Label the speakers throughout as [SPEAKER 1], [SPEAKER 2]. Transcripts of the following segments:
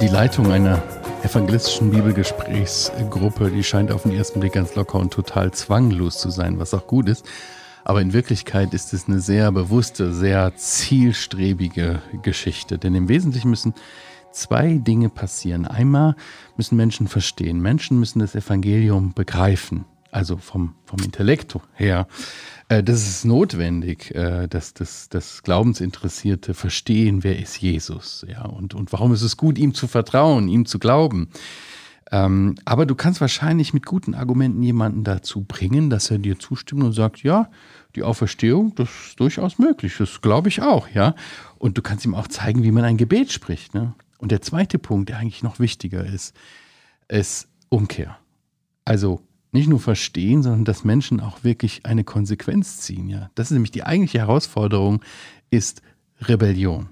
[SPEAKER 1] Die Leitung einer evangelistischen Bibelgesprächsgruppe, die scheint auf den ersten Blick ganz locker und total zwanglos zu sein, was auch gut ist. Aber in Wirklichkeit ist es eine sehr bewusste, sehr zielstrebige Geschichte. Denn im Wesentlichen müssen zwei Dinge passieren. Einmal müssen Menschen verstehen. Menschen müssen das Evangelium begreifen. Also vom, vom Intellekt her. Äh, das ist notwendig, äh, dass das, das Glaubensinteressierte verstehen, wer ist Jesus, ja, und, und warum ist es gut, ihm zu vertrauen, ihm zu glauben. Ähm, aber du kannst wahrscheinlich mit guten Argumenten jemanden dazu bringen, dass er dir zustimmt und sagt, ja, die Auferstehung, das ist durchaus möglich, das glaube ich auch, ja. Und du kannst ihm auch zeigen, wie man ein Gebet spricht. Ne? Und der zweite Punkt, der eigentlich noch wichtiger ist, ist Umkehr. Also nicht nur verstehen, sondern dass Menschen auch wirklich eine Konsequenz ziehen. Ja, das ist nämlich die eigentliche Herausforderung, ist Rebellion.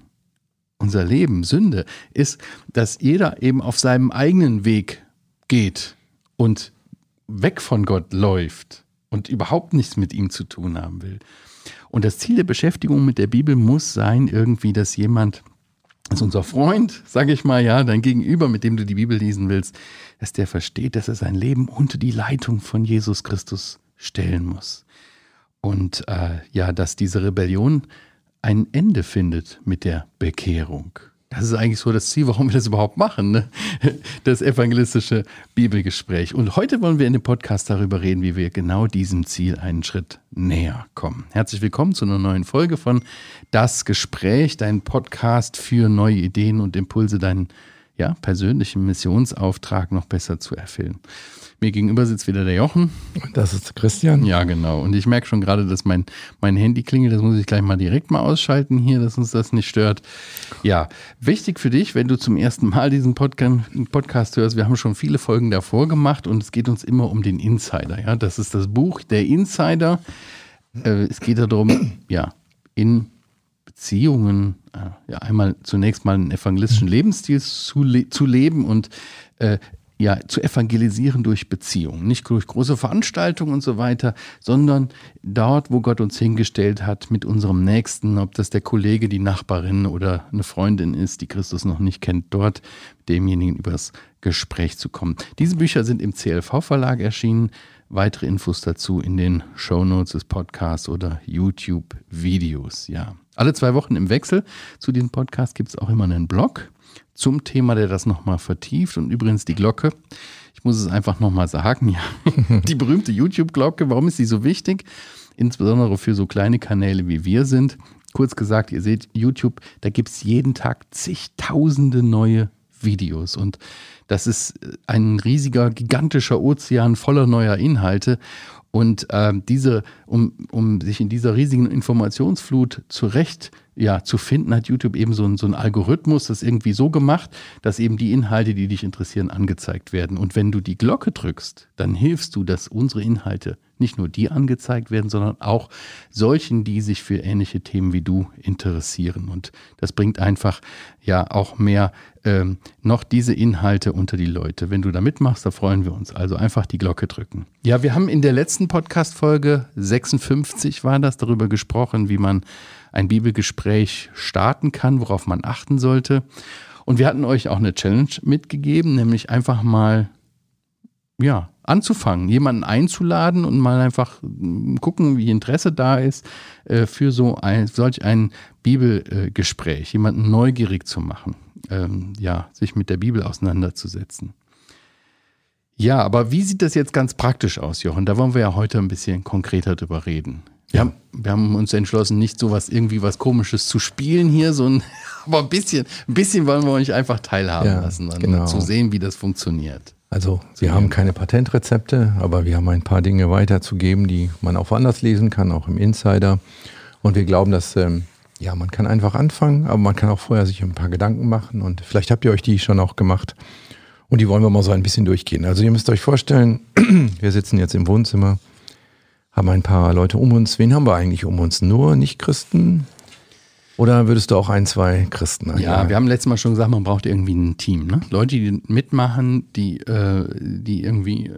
[SPEAKER 1] Unser Leben, Sünde, ist, dass jeder eben auf seinem eigenen Weg geht und weg von Gott läuft und überhaupt nichts mit ihm zu tun haben will. Und das Ziel der Beschäftigung mit der Bibel muss sein, irgendwie, dass jemand dass unser Freund, sage ich mal, ja, dein Gegenüber, mit dem du die Bibel lesen willst, dass der versteht, dass er sein Leben unter die Leitung von Jesus Christus stellen muss. Und äh, ja, dass diese Rebellion ein Ende findet mit der Bekehrung. Das ist eigentlich so das Ziel, warum wir das überhaupt machen, ne? das evangelistische Bibelgespräch. Und heute wollen wir in dem Podcast darüber reden, wie wir genau diesem Ziel einen Schritt näher kommen. Herzlich willkommen zu einer neuen Folge von Das Gespräch, dein Podcast für neue Ideen und Impulse, deinen ja, persönlichen Missionsauftrag noch besser zu erfüllen. Mir gegenüber sitzt wieder der Jochen.
[SPEAKER 2] Das ist Christian.
[SPEAKER 1] Ja, genau. Und ich merke schon gerade, dass mein, mein Handy klingelt. Das muss ich gleich mal direkt mal ausschalten hier, dass uns das nicht stört. Ja, wichtig für dich, wenn du zum ersten Mal diesen Podcast hörst. Wir haben schon viele Folgen davor gemacht und es geht uns immer um den Insider. Ja, das ist das Buch Der Insider. Äh, es geht darum, ja, in Beziehungen, äh, ja, einmal zunächst mal einen evangelistischen Lebensstil zu, le zu leben und äh, ja, zu evangelisieren durch Beziehungen. Nicht durch große Veranstaltungen und so weiter, sondern dort, wo Gott uns hingestellt hat, mit unserem Nächsten, ob das der Kollege, die Nachbarin oder eine Freundin ist, die Christus noch nicht kennt, dort demjenigen übers Gespräch zu kommen. Diese Bücher sind im CLV-Verlag erschienen. Weitere Infos dazu in den Shownotes des Podcasts oder YouTube-Videos. Ja. Alle zwei Wochen im Wechsel zu diesem Podcast gibt es auch immer einen Blog zum Thema, der das nochmal vertieft. Und übrigens die Glocke, ich muss es einfach nochmal sagen, ja, die berühmte YouTube-Glocke, warum ist sie so wichtig? Insbesondere für so kleine Kanäle wie wir sind. Kurz gesagt, ihr seht YouTube, da gibt es jeden Tag zigtausende neue Videos. Und das ist ein riesiger, gigantischer Ozean voller neuer Inhalte. Und äh, diese, um, um sich in dieser riesigen Informationsflut zurecht ja, zu finden, hat YouTube eben so, ein, so einen Algorithmus, das irgendwie so gemacht, dass eben die Inhalte, die dich interessieren, angezeigt werden. Und wenn du die Glocke drückst, dann hilfst du, dass unsere Inhalte nicht nur die angezeigt werden, sondern auch solchen, die sich für ähnliche Themen wie du interessieren. Und das bringt einfach ja auch mehr ähm, noch diese Inhalte unter die Leute. Wenn du da mitmachst, da freuen wir uns. Also einfach die Glocke drücken. Ja, wir haben in der letzten Podcast-Folge 56 war das darüber gesprochen, wie man ein Bibelgespräch starten kann, worauf man achten sollte. Und wir hatten euch auch eine Challenge mitgegeben, nämlich einfach mal, ja, anzufangen, jemanden einzuladen und mal einfach gucken, wie Interesse da ist, äh, für so ein, solch ein Bibelgespräch, jemanden neugierig zu machen, ähm, ja, sich mit der Bibel auseinanderzusetzen. Ja, aber wie sieht das jetzt ganz praktisch aus, Jochen? Da wollen wir ja heute ein bisschen konkreter drüber reden. Wir, haben, wir haben uns entschlossen, nicht so was irgendwie was Komisches zu spielen hier, so ein, aber ein bisschen, ein bisschen wollen wir euch einfach teilhaben ja, lassen und genau. zu sehen, wie das funktioniert.
[SPEAKER 2] Also wir haben keine Patentrezepte, aber wir haben ein paar Dinge weiterzugeben, die man auch woanders lesen kann, auch im Insider. Und wir glauben, dass ähm, ja man kann einfach anfangen, aber man kann auch vorher sich ein paar Gedanken machen und vielleicht habt ihr euch die schon auch gemacht. Und die wollen wir mal so ein bisschen durchgehen. Also ihr müsst euch vorstellen, wir sitzen jetzt im Wohnzimmer haben ein paar Leute um uns. Wen haben wir eigentlich um uns? Nur Nicht-Christen? Oder würdest du auch ein, zwei Christen
[SPEAKER 1] einladen? Ja, wir haben letztes Mal schon gesagt, man braucht irgendwie ein Team. Ne? Leute, die mitmachen, die, äh, die irgendwie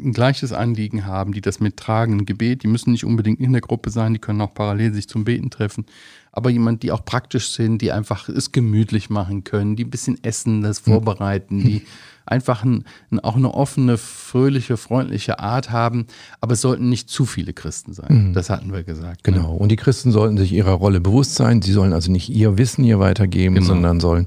[SPEAKER 1] ein gleiches Anliegen haben, die das mittragen, ein Gebet, die müssen nicht unbedingt in der Gruppe sein, die können auch parallel sich zum Beten treffen, aber jemand, die auch praktisch sind, die einfach es gemütlich machen können, die ein bisschen essen, das vorbereiten, die einfach ein, auch eine offene, fröhliche, freundliche Art haben, aber es sollten nicht zu viele Christen sein. Das hatten wir gesagt. ne?
[SPEAKER 2] Genau. Und die Christen sollten sich ihrer Rolle bewusst sein. Sie sollen also nicht ihr Wissen hier weitergeben,
[SPEAKER 1] Genau.
[SPEAKER 2] sondern sollen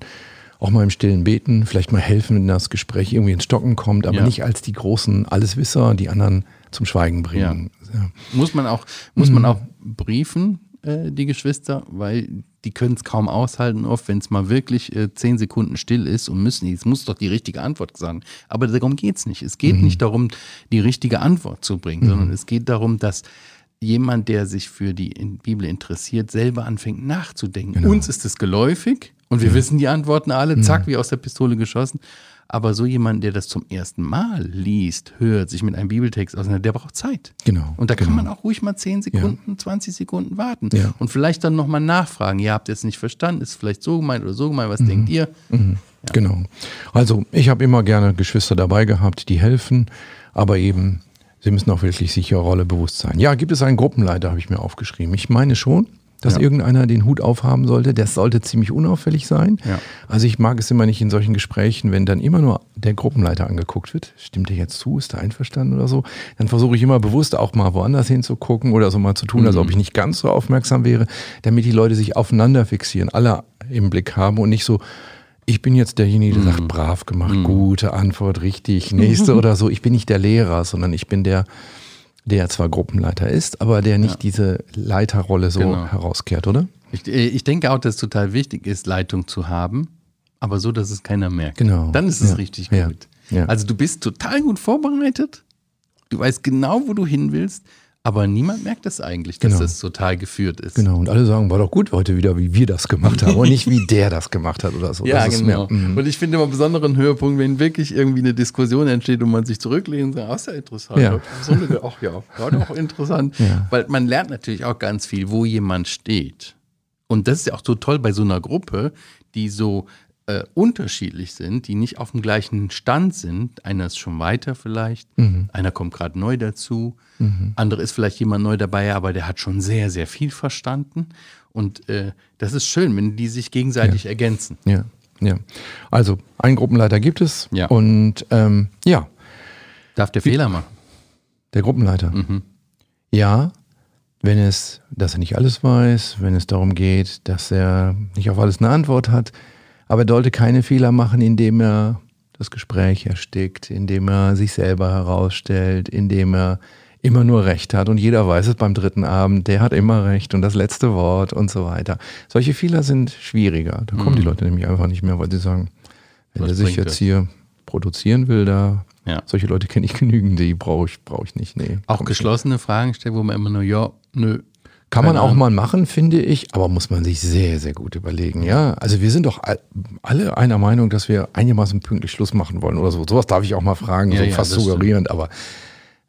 [SPEAKER 2] auch mal im Stillen beten, vielleicht mal helfen, wenn das Gespräch irgendwie ins Stocken kommt, aber
[SPEAKER 1] Ja.
[SPEAKER 2] nicht als die großen Alleswisser, die anderen zum Schweigen bringen. Ja.
[SPEAKER 1] Muss man auch, muss man auch briefen, äh, die Geschwister, weil die können es kaum aushalten, oft, wenn es mal wirklich äh, zehn Sekunden still ist und müssen, es muss doch die richtige Antwort sagen. Aber darum geht es nicht. Es geht
[SPEAKER 2] Mhm.
[SPEAKER 1] nicht darum, die richtige Antwort zu bringen, sondern es geht darum, dass jemand, der sich für die Bibel interessiert, selber anfängt nachzudenken.
[SPEAKER 2] Genau.
[SPEAKER 1] Uns ist es geläufig und wir wissen die Antworten alle,
[SPEAKER 2] Mhm.
[SPEAKER 1] zack, wie aus der Pistole geschossen. Aber so jemand, der das zum ersten Mal liest, hört, sich mit einem Bibeltext auseinandersetzt, der braucht Zeit.
[SPEAKER 2] Genau.
[SPEAKER 1] Und da kann
[SPEAKER 2] genau.
[SPEAKER 1] man auch ruhig mal 10 Sekunden, 20 Sekunden warten.
[SPEAKER 2] Ja.
[SPEAKER 1] Und vielleicht dann nochmal nachfragen. Ihr habt jetzt nicht verstanden, ist vielleicht so gemeint oder so gemeint, was denkt ihr?
[SPEAKER 2] Genau. Also ich habe immer gerne Geschwister dabei gehabt, die helfen, aber eben, sie müssen auch wirklich sich ihrer Rolle bewusst sein. Ja, gibt es einen Gruppenleiter, habe ich mir aufgeschrieben. Ich meine schon, dass
[SPEAKER 1] Ja.
[SPEAKER 2] irgendeiner den Hut aufhaben sollte. Der sollte ziemlich unauffällig sein.
[SPEAKER 1] Ja.
[SPEAKER 2] Also ich mag es immer nicht in solchen Gesprächen, wenn dann immer nur der Gruppenleiter angeguckt wird. Stimmt der jetzt zu? Ist er einverstanden oder so? Dann versuche ich immer bewusst auch mal woanders hinzugucken oder so mal zu tun, als ob ich nicht ganz so aufmerksam wäre, damit die Leute sich aufeinander fixieren, alle im Blick haben und nicht so, ich bin jetzt derjenige, der sagt, brav gemacht, gute Antwort, richtig, nächste oder so. Ich bin nicht der Lehrer, sondern ich bin der, der zwar Gruppenleiter ist, aber der nicht diese Leiterrolle so
[SPEAKER 1] Genau.
[SPEAKER 2] herauskehrt, oder?
[SPEAKER 1] Ich, ich denke auch, dass es total wichtig ist, Leitung zu haben, aber so, dass es keiner merkt.
[SPEAKER 2] Genau.
[SPEAKER 1] Dann ist es
[SPEAKER 2] Ja.
[SPEAKER 1] richtig
[SPEAKER 2] Ja.
[SPEAKER 1] gut.
[SPEAKER 2] Ja.
[SPEAKER 1] Also du bist total gut vorbereitet, du weißt genau, wo du hin willst, aber niemand merkt es eigentlich, dass
[SPEAKER 2] Genau.
[SPEAKER 1] das total geführt ist.
[SPEAKER 2] Genau, und alle sagen, war doch gut heute wieder, wie wir das gemacht haben und nicht wie der das gemacht hat oder so.
[SPEAKER 1] Ja,
[SPEAKER 2] das
[SPEAKER 1] genau.
[SPEAKER 2] Mehr, mm.
[SPEAKER 1] und ich finde immer einen besonderen Höhepunkt, wenn wirklich irgendwie eine Diskussion entsteht und man sich zurücklehnt und sagt, ach, ist ja interessant.
[SPEAKER 2] Ja.
[SPEAKER 1] So eine, ach ja, war doch interessant.
[SPEAKER 2] Ja.
[SPEAKER 1] Weil man lernt natürlich auch ganz viel, wo jemand steht. Und das ist ja auch so toll bei so einer Gruppe, die so äh, unterschiedlich sind, die nicht auf dem gleichen Stand sind. Einer ist schon weiter vielleicht,
[SPEAKER 2] Mhm.
[SPEAKER 1] einer kommt gerade neu dazu, andere ist vielleicht jemand neu dabei, aber der hat schon sehr, sehr viel verstanden. Und äh, das ist schön, wenn die sich gegenseitig ergänzen.
[SPEAKER 2] Ja, ja. Also, einen Gruppenleiter gibt es
[SPEAKER 1] Ja.
[SPEAKER 2] und ähm, ja,
[SPEAKER 1] Darf der Fehler machen?
[SPEAKER 2] der Gruppenleiter.
[SPEAKER 1] Mhm.
[SPEAKER 2] Ja, wenn es, dass er nicht alles weiß, wenn es darum geht, dass er nicht auf alles eine Antwort hat, aber er sollte keine Fehler machen, indem er das Gespräch erstickt, indem er sich selber herausstellt, indem er immer nur Recht hat und jeder weiß es beim dritten Abend, der hat immer Recht und das letzte Wort und so weiter. Solche Fehler sind schwieriger. Da kommen die Leute nämlich einfach nicht mehr, weil sie sagen, wenn
[SPEAKER 1] Mhm.
[SPEAKER 2] Er sich jetzt
[SPEAKER 1] das?
[SPEAKER 2] hier produzieren will, da
[SPEAKER 1] Ja.
[SPEAKER 2] solche Leute kenne ich genügend, die brauche ich, brauche ich nicht. Nee,
[SPEAKER 1] Auch geschlossene Fragen stellen, wo man immer nur ja, nö.
[SPEAKER 2] Kann man auch mal machen, finde ich, aber muss man sich sehr, sehr gut überlegen. Ja, also wir sind doch all- alle einer Meinung, dass wir einigermaßen pünktlich Schluss machen wollen oder so. Sowas darf ich auch mal fragen,
[SPEAKER 1] Ja,
[SPEAKER 2] so
[SPEAKER 1] ja,
[SPEAKER 2] fast suggerierend, aber,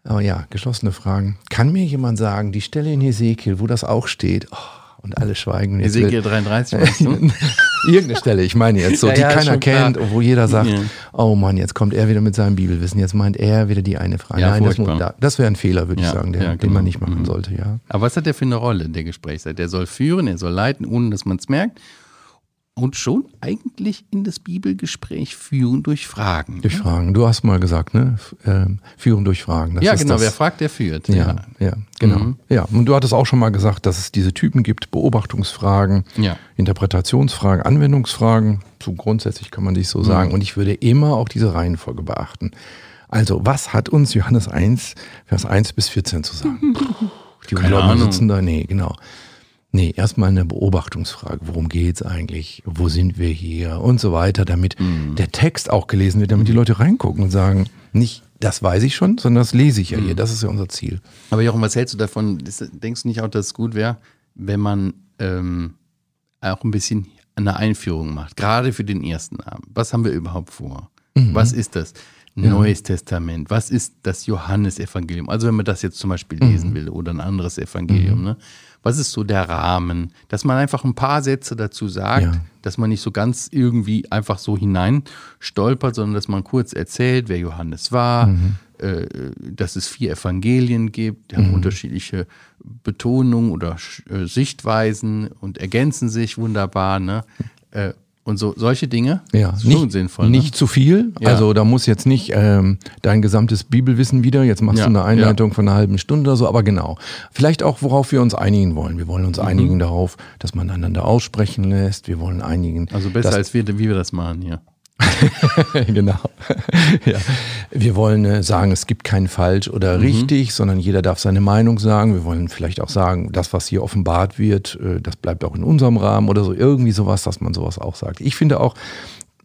[SPEAKER 2] aber ja, geschlossene Fragen. Kann mir jemand sagen, die Stelle in Hesekiel, wo das auch steht, oh, und alle schweigen. und jetzt
[SPEAKER 1] Ezekiel 33, weißt du?
[SPEAKER 2] Irgendeine Stelle, ich meine jetzt so,
[SPEAKER 1] Ja,
[SPEAKER 2] die
[SPEAKER 1] ja,
[SPEAKER 2] keiner
[SPEAKER 1] klar.
[SPEAKER 2] kennt, und wo jeder sagt,
[SPEAKER 1] Ja.
[SPEAKER 2] oh Mann, jetzt kommt er wieder mit seinem Bibelwissen, jetzt meint er wieder die eine Frage. Nein, das,
[SPEAKER 1] furchtbar.
[SPEAKER 2] das wäre ein Fehler, würde ich sagen, der,
[SPEAKER 1] ja,
[SPEAKER 2] den
[SPEAKER 1] genau.
[SPEAKER 2] man nicht machen
[SPEAKER 1] Mhm.
[SPEAKER 2] sollte, ja.
[SPEAKER 1] Aber was hat der für eine Rolle, der Gesprächsleiter? Der soll führen, er soll leiten, ohne dass man es merkt. Und schon eigentlich in das Bibelgespräch führen durch Fragen.
[SPEAKER 2] Durch Fragen. Du hast mal gesagt, ne? Ähm, Führen durch Fragen. Das
[SPEAKER 1] ja, genau,
[SPEAKER 2] das.
[SPEAKER 1] wer fragt, der führt.
[SPEAKER 2] Ja, ja, genau.
[SPEAKER 1] Mhm.
[SPEAKER 2] Ja, und du hattest auch schon mal gesagt, dass es diese Typen gibt: Beobachtungsfragen,
[SPEAKER 1] Ja.
[SPEAKER 2] Interpretationsfragen, Anwendungsfragen. So grundsätzlich kann man sich so sagen.
[SPEAKER 1] Mhm.
[SPEAKER 2] Und ich würde immer auch diese Reihenfolge beachten. Also, was hat uns Johannes 1, Vers 1 bis 14 zu sagen? Die Ungläubigen sitzen da. Nee, genau. Nee, erstmal eine Beobachtungsfrage. Worum geht's eigentlich? Wo sind wir hier? Und so weiter, damit
[SPEAKER 1] Mhm.
[SPEAKER 2] der Text auch gelesen wird, damit die Leute reingucken und sagen, nicht, das weiß ich schon, sondern das lese ich ja
[SPEAKER 1] Mhm.
[SPEAKER 2] hier. Das ist ja unser Ziel.
[SPEAKER 1] Aber Jochen, was hältst du davon? Denkst du nicht auch, dass es gut wäre, wenn man ähm, auch ein bisschen eine Einführung macht? Gerade für den ersten Abend. Was haben wir überhaupt vor?
[SPEAKER 2] Mhm.
[SPEAKER 1] Was ist das? Neues Testament, was ist das Johannesevangelium? Also wenn man das jetzt zum Beispiel lesen
[SPEAKER 2] Mhm.
[SPEAKER 1] will oder ein anderes Evangelium, ne? Was ist so der Rahmen? Dass man einfach ein paar Sätze dazu sagt,
[SPEAKER 2] Ja.
[SPEAKER 1] dass man nicht so ganz irgendwie einfach so hinein stolpert, sondern dass man kurz erzählt, wer Johannes war,
[SPEAKER 2] Mhm.
[SPEAKER 1] äh, dass es vier Evangelien gibt, die haben
[SPEAKER 2] Mhm.
[SPEAKER 1] unterschiedliche Betonungen oder äh, Sichtweisen und ergänzen sich wunderbar. Ne? Äh, und so solche Dinge
[SPEAKER 2] Ja,
[SPEAKER 1] ist
[SPEAKER 2] nicht,
[SPEAKER 1] sinnvoll.
[SPEAKER 2] nicht zu viel.
[SPEAKER 1] Ja.
[SPEAKER 2] Also da muss jetzt nicht ähm, dein gesamtes Bibelwissen wieder, jetzt machst
[SPEAKER 1] Ja,
[SPEAKER 2] du eine Einleitung von einer halben Stunde oder so, aber genau. Vielleicht auch, worauf wir uns einigen wollen. Wir wollen uns
[SPEAKER 1] Mhm.
[SPEAKER 2] einigen darauf, dass man einander aussprechen lässt. Wir wollen einigen.
[SPEAKER 1] Ne? Also besser
[SPEAKER 2] dass,
[SPEAKER 1] als wir, wie wir das machen hier.
[SPEAKER 2] genau. ja. Wir wollen äh, sagen, es gibt kein falsch oder
[SPEAKER 1] Mhm.
[SPEAKER 2] richtig, sondern jeder darf seine Meinung sagen. Wir wollen vielleicht auch sagen, das, was hier offenbart wird, äh, das bleibt auch in unserem Rahmen oder so. Irgendwie sowas, dass man sowas auch sagt. Ich finde auch,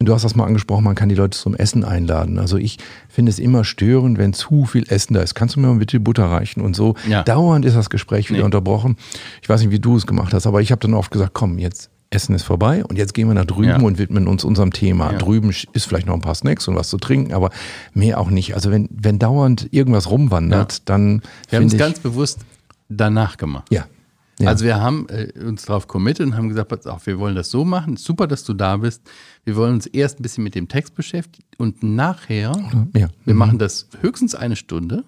[SPEAKER 2] Du hast das mal angesprochen, man kann die Leute zum Essen einladen. Also ich finde es immer störend, wenn zu viel Essen da ist. Kannst du mir mal bitte Butter reichen und so?
[SPEAKER 1] Ja.
[SPEAKER 2] Dauernd ist das Gespräch wieder
[SPEAKER 1] Nee.
[SPEAKER 2] unterbrochen. Ich weiß nicht, wie du es gemacht hast, aber ich habe dann oft gesagt, komm, jetzt Essen ist vorbei und jetzt gehen wir nach drüben
[SPEAKER 1] Ja.
[SPEAKER 2] und widmen uns unserem Thema.
[SPEAKER 1] Ja.
[SPEAKER 2] Drüben ist vielleicht noch ein paar Snacks und was zu trinken, aber mehr auch nicht. Also wenn, wenn dauernd irgendwas rumwandert, dann
[SPEAKER 1] Wir haben es ganz bewusst danach gemacht.
[SPEAKER 2] ja. Ja.
[SPEAKER 1] Also wir haben äh, uns darauf committed und haben gesagt, pass auf, wir wollen das so machen. Super, dass du da bist. Wir wollen uns erst ein bisschen mit dem Text beschäftigen und nachher,
[SPEAKER 2] ja.
[SPEAKER 1] wir machen das höchstens eine Stunde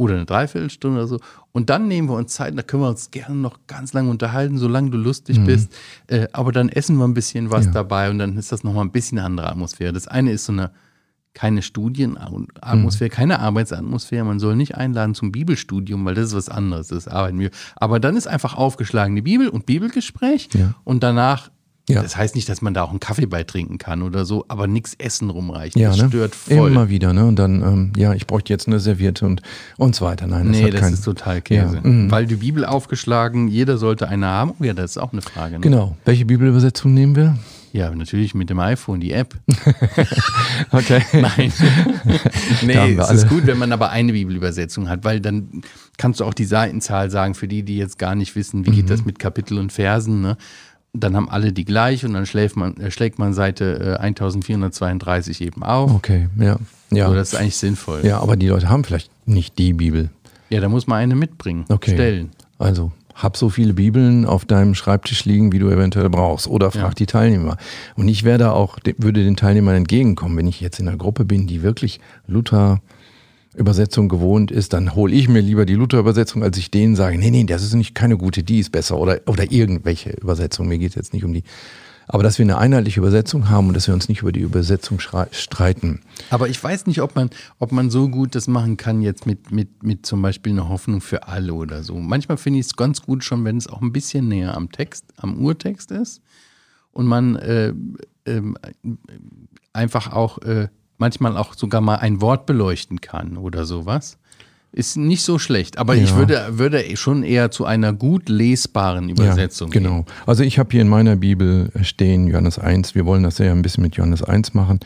[SPEAKER 1] oder eine Dreiviertelstunde oder so. Und dann nehmen wir uns Zeit, da können wir uns gerne noch ganz lange unterhalten, solange du lustig bist. Äh, aber dann essen wir ein bisschen was
[SPEAKER 2] Ja.
[SPEAKER 1] dabei und dann ist das nochmal ein bisschen eine andere Atmosphäre. Das eine ist so eine keine Studienatmosphäre, keine Arbeitsatmosphäre. Man soll nicht einladen zum Bibelstudium, weil das ist was anderes, das arbeiten wir. Aber dann ist einfach aufgeschlagene Bibel und Bibelgespräch
[SPEAKER 2] Ja.
[SPEAKER 1] und danach,
[SPEAKER 2] Ja.
[SPEAKER 1] das heißt nicht, dass man da auch einen Kaffee beitrinken kann oder so, aber nichts Essen rumreicht.
[SPEAKER 2] Ja,
[SPEAKER 1] das
[SPEAKER 2] ne?
[SPEAKER 1] stört voll.
[SPEAKER 2] Immer wieder, ne? Und dann, ähm, ja, ich bräuchte jetzt eine Serviette und, und so weiter. Nein, das
[SPEAKER 1] nee,
[SPEAKER 2] hat
[SPEAKER 1] das
[SPEAKER 2] keinen.
[SPEAKER 1] ist total Käse.
[SPEAKER 2] Ja, mhm.
[SPEAKER 1] Weil die Bibel aufgeschlagen, jeder sollte eine haben. Oh ja, das ist auch eine Frage. Ne?
[SPEAKER 2] Genau. Welche Bibelübersetzung nehmen wir?
[SPEAKER 1] Ja, natürlich mit dem iPhone, die App.
[SPEAKER 2] Okay.
[SPEAKER 1] Nein. nee, es ist gut, wenn man aber eine Bibelübersetzung hat, weil dann kannst du auch die Seitenzahl sagen, für die, die jetzt gar nicht wissen, wie
[SPEAKER 2] Mhm.
[SPEAKER 1] geht das mit Kapitel und Versen. Ne? Dann haben alle die gleich und dann schläft man, äh, schlägt man Seite äh, 1432 eben auf.
[SPEAKER 2] Okay, ja. Ja.
[SPEAKER 1] So, das ist eigentlich sinnvoll.
[SPEAKER 2] ja, aber die Leute haben vielleicht nicht die Bibel.
[SPEAKER 1] Ja, da muss man eine mitbringen,
[SPEAKER 2] Okay.
[SPEAKER 1] stellen.
[SPEAKER 2] Also hab so viele Bibeln auf deinem Schreibtisch liegen, wie du eventuell brauchst. Oder frag
[SPEAKER 1] Ja.
[SPEAKER 2] die Teilnehmer. Und ich wäre da auch, de- würde den Teilnehmern entgegenkommen, wenn ich jetzt in einer Gruppe bin, die wirklich Luther Übersetzung gewohnt ist, dann hole ich mir lieber die Luther-Übersetzung, als ich denen sage, nee, nee, das ist nicht keine gute, die ist besser oder, oder irgendwelche Übersetzung. Mir geht es jetzt nicht um die. Aber dass wir eine einheitliche Übersetzung haben und dass wir uns nicht über die Übersetzung streiten.
[SPEAKER 1] Aber ich weiß nicht, ob man, ob man so gut das machen kann, jetzt mit, mit, mit zum Beispiel einer Hoffnung für alle oder so. Manchmal finde ich es ganz gut schon, wenn es auch ein bisschen näher am Text, am Urtext ist und man äh, ähm, einfach auch äh, manchmal auch sogar mal ein Wort beleuchten kann oder sowas. Ist nicht so schlecht, aber ich
[SPEAKER 2] Ja.
[SPEAKER 1] würde, würde schon eher zu einer gut lesbaren Übersetzung
[SPEAKER 2] Ja, genau. Also ich habe hier in meiner Bibel stehen, Johannes 1, wir wollen das ja ein bisschen mit Johannes 1 machen,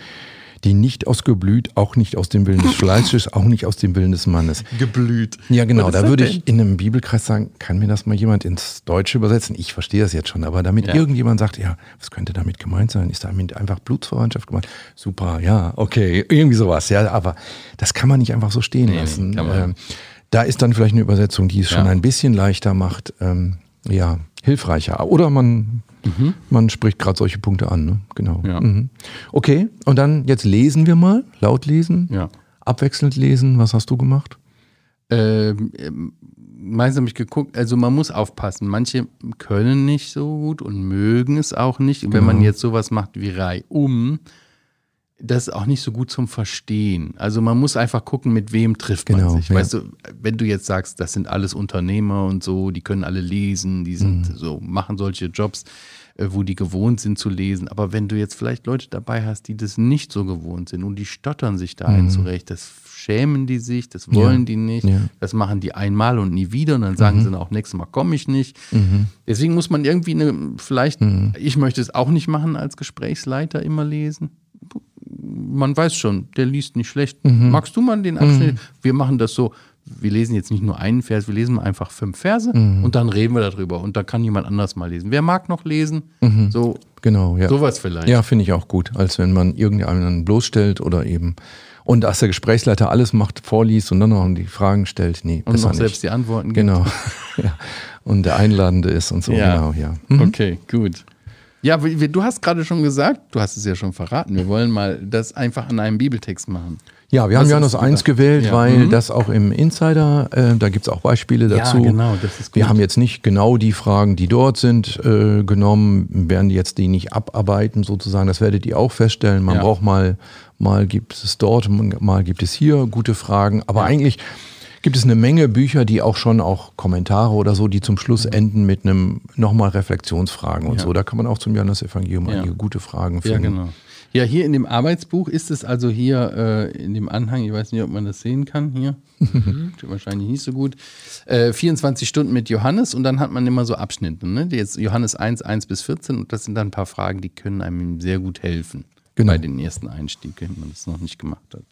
[SPEAKER 2] die nicht ausgeblüht, auch nicht aus dem Willen des Fleisches, auch nicht aus dem Willen des Mannes.
[SPEAKER 1] Geblüht.
[SPEAKER 2] Ja, genau. Da würde ich in einem Bibelkreis sagen, kann mir das mal jemand ins Deutsche übersetzen? Ich verstehe das jetzt schon, aber damit
[SPEAKER 1] Ja.
[SPEAKER 2] irgendjemand sagt, ja, was könnte damit gemeint sein? Ist damit einfach Blutsverwandtschaft gemeint? Super, ja, okay, irgendwie sowas, ja, aber das kann man nicht einfach so stehen
[SPEAKER 1] Nee, nee,
[SPEAKER 2] lassen.
[SPEAKER 1] man
[SPEAKER 2] ähm, da ist dann vielleicht eine Übersetzung, die es schon
[SPEAKER 1] Ja.
[SPEAKER 2] ein bisschen leichter macht, ähm, ja, hilfreicher. Oder man, man spricht gerade solche Punkte an, ne? Genau.
[SPEAKER 1] Mhm. Ja.
[SPEAKER 2] Mhm. Okay, und dann jetzt lesen wir mal, laut lesen,
[SPEAKER 1] Ja.
[SPEAKER 2] abwechselnd lesen. Was hast du gemacht?
[SPEAKER 1] Ähm, ähm, meistens habe ich geguckt, also man muss aufpassen. Manche können nicht so gut und mögen es auch nicht. Und wenn man
[SPEAKER 2] Genau.
[SPEAKER 1] jetzt sowas macht wie Reihum, das ist auch nicht so gut zum Verstehen. Also man muss einfach gucken, mit wem trifft man
[SPEAKER 2] Genau,
[SPEAKER 1] sich.
[SPEAKER 2] ja.
[SPEAKER 1] Weißt du, wenn du jetzt sagst, das sind alles Unternehmer und so, die können alle lesen, die sind
[SPEAKER 2] Mhm.
[SPEAKER 1] so, machen solche Jobs, äh, wo die gewohnt sind zu lesen. Aber wenn du jetzt vielleicht Leute dabei hast, die das nicht so gewohnt sind und die stottern sich da ein zurecht, das schämen die sich, das wollen
[SPEAKER 2] Mhm. Ja,
[SPEAKER 1] die nicht,
[SPEAKER 2] ja.
[SPEAKER 1] das machen die einmal und nie wieder und dann sagen sie dann auch nächstes Mal komme ich nicht.
[SPEAKER 2] Mhm.
[SPEAKER 1] Deswegen muss man irgendwie eine, vielleicht, ich möchte es auch nicht machen als Gesprächsleiter immer lesen. Man weiß schon, der liest nicht schlecht.
[SPEAKER 2] Mhm.
[SPEAKER 1] Magst du mal den Abschnitt? Wir machen das so. Wir lesen jetzt nicht nur einen Vers, wir lesen einfach fünf Verse
[SPEAKER 2] Mhm.
[SPEAKER 1] und dann reden wir darüber und da kann jemand anders mal lesen. Wer mag noch lesen? So,
[SPEAKER 2] Genau, Mhm. ja.
[SPEAKER 1] sowas vielleicht.
[SPEAKER 2] Ja, finde ich auch gut, als wenn man irgendeinen bloßstellt oder eben. Und dass der Gesprächsleiter alles macht, vorliest und dann noch die Fragen stellt, nee,
[SPEAKER 1] Und noch
[SPEAKER 2] nicht.
[SPEAKER 1] selbst die Antworten gibt.
[SPEAKER 2] Genau. ja. Und der Einladende ist und so,
[SPEAKER 1] Ja.
[SPEAKER 2] genau, ja. Mhm.
[SPEAKER 1] Okay, gut. Ja, du hast gerade schon gesagt, du hast es ja schon verraten, wir wollen mal das einfach an einem Bibeltext machen.
[SPEAKER 2] Ja, wir haben Johannes
[SPEAKER 1] hast du
[SPEAKER 2] 1
[SPEAKER 1] gedacht?
[SPEAKER 2] gewählt,
[SPEAKER 1] Ja.
[SPEAKER 2] weil
[SPEAKER 1] Mhm.
[SPEAKER 2] das auch im Insider, äh, da gibt es auch Beispiele dazu.
[SPEAKER 1] genau, das ist gut.
[SPEAKER 2] Wir haben jetzt nicht genau die Fragen, die dort sind, äh, genommen, werden jetzt die nicht abarbeiten sozusagen. Das werdet ihr auch feststellen. Man
[SPEAKER 1] Ja.
[SPEAKER 2] braucht mal, mal gibt es dort, mal gibt es hier gute Fragen. Aber
[SPEAKER 1] Ja.
[SPEAKER 2] eigentlich gibt es eine Menge Bücher, die auch schon auch Kommentare oder so, die zum Schluss enden mit einem nochmal Reflexionsfragen und
[SPEAKER 1] Mhm. Ja.
[SPEAKER 2] so. Da kann man auch zum Johannes-Evangelium
[SPEAKER 1] Ja.
[SPEAKER 2] einige gute Fragen
[SPEAKER 1] Ja,
[SPEAKER 2] finden.
[SPEAKER 1] genau. Ja, hier in dem Arbeitsbuch ist es also hier äh, in dem Anhang, ich weiß nicht, ob man das sehen kann, hier, Steht wahrscheinlich nicht so gut, äh, 24 Stunden mit Johannes und dann hat man immer so Abschnitte, ne? Jetzt Johannes 1, 1 bis 14 und das sind dann ein paar Fragen, die können einem sehr gut helfen
[SPEAKER 2] Genau.
[SPEAKER 1] bei den ersten Einstieg, wenn man das noch nicht gemacht hat.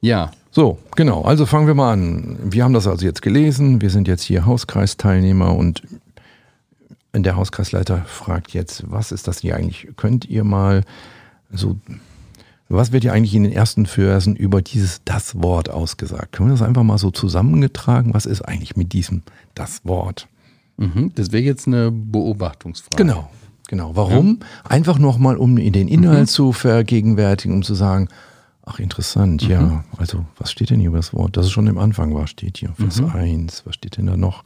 [SPEAKER 1] Ja,
[SPEAKER 2] So, genau. Also fangen wir mal an. Wir haben das also jetzt gelesen. Wir sind jetzt hier Hauskreisteilnehmer und der Hauskreisleiter fragt jetzt, was ist das hier eigentlich? Könnt ihr mal so, was wird hier eigentlich in den ersten Versen über dieses das Wort ausgesagt? Können wir das einfach mal so zusammengetragen? Was ist eigentlich mit diesem das Wort?
[SPEAKER 1] mhm. das wäre jetzt eine Beobachtungsfrage.
[SPEAKER 2] Genau, genau. Warum? Einfach nochmal, um in den Inhalt zu vergegenwärtigen, um zu sagen, ach interessant, ja, also was steht denn hier über das Wort? Dass es schon im Anfang war, steht hier, Vers 1, was steht denn da noch?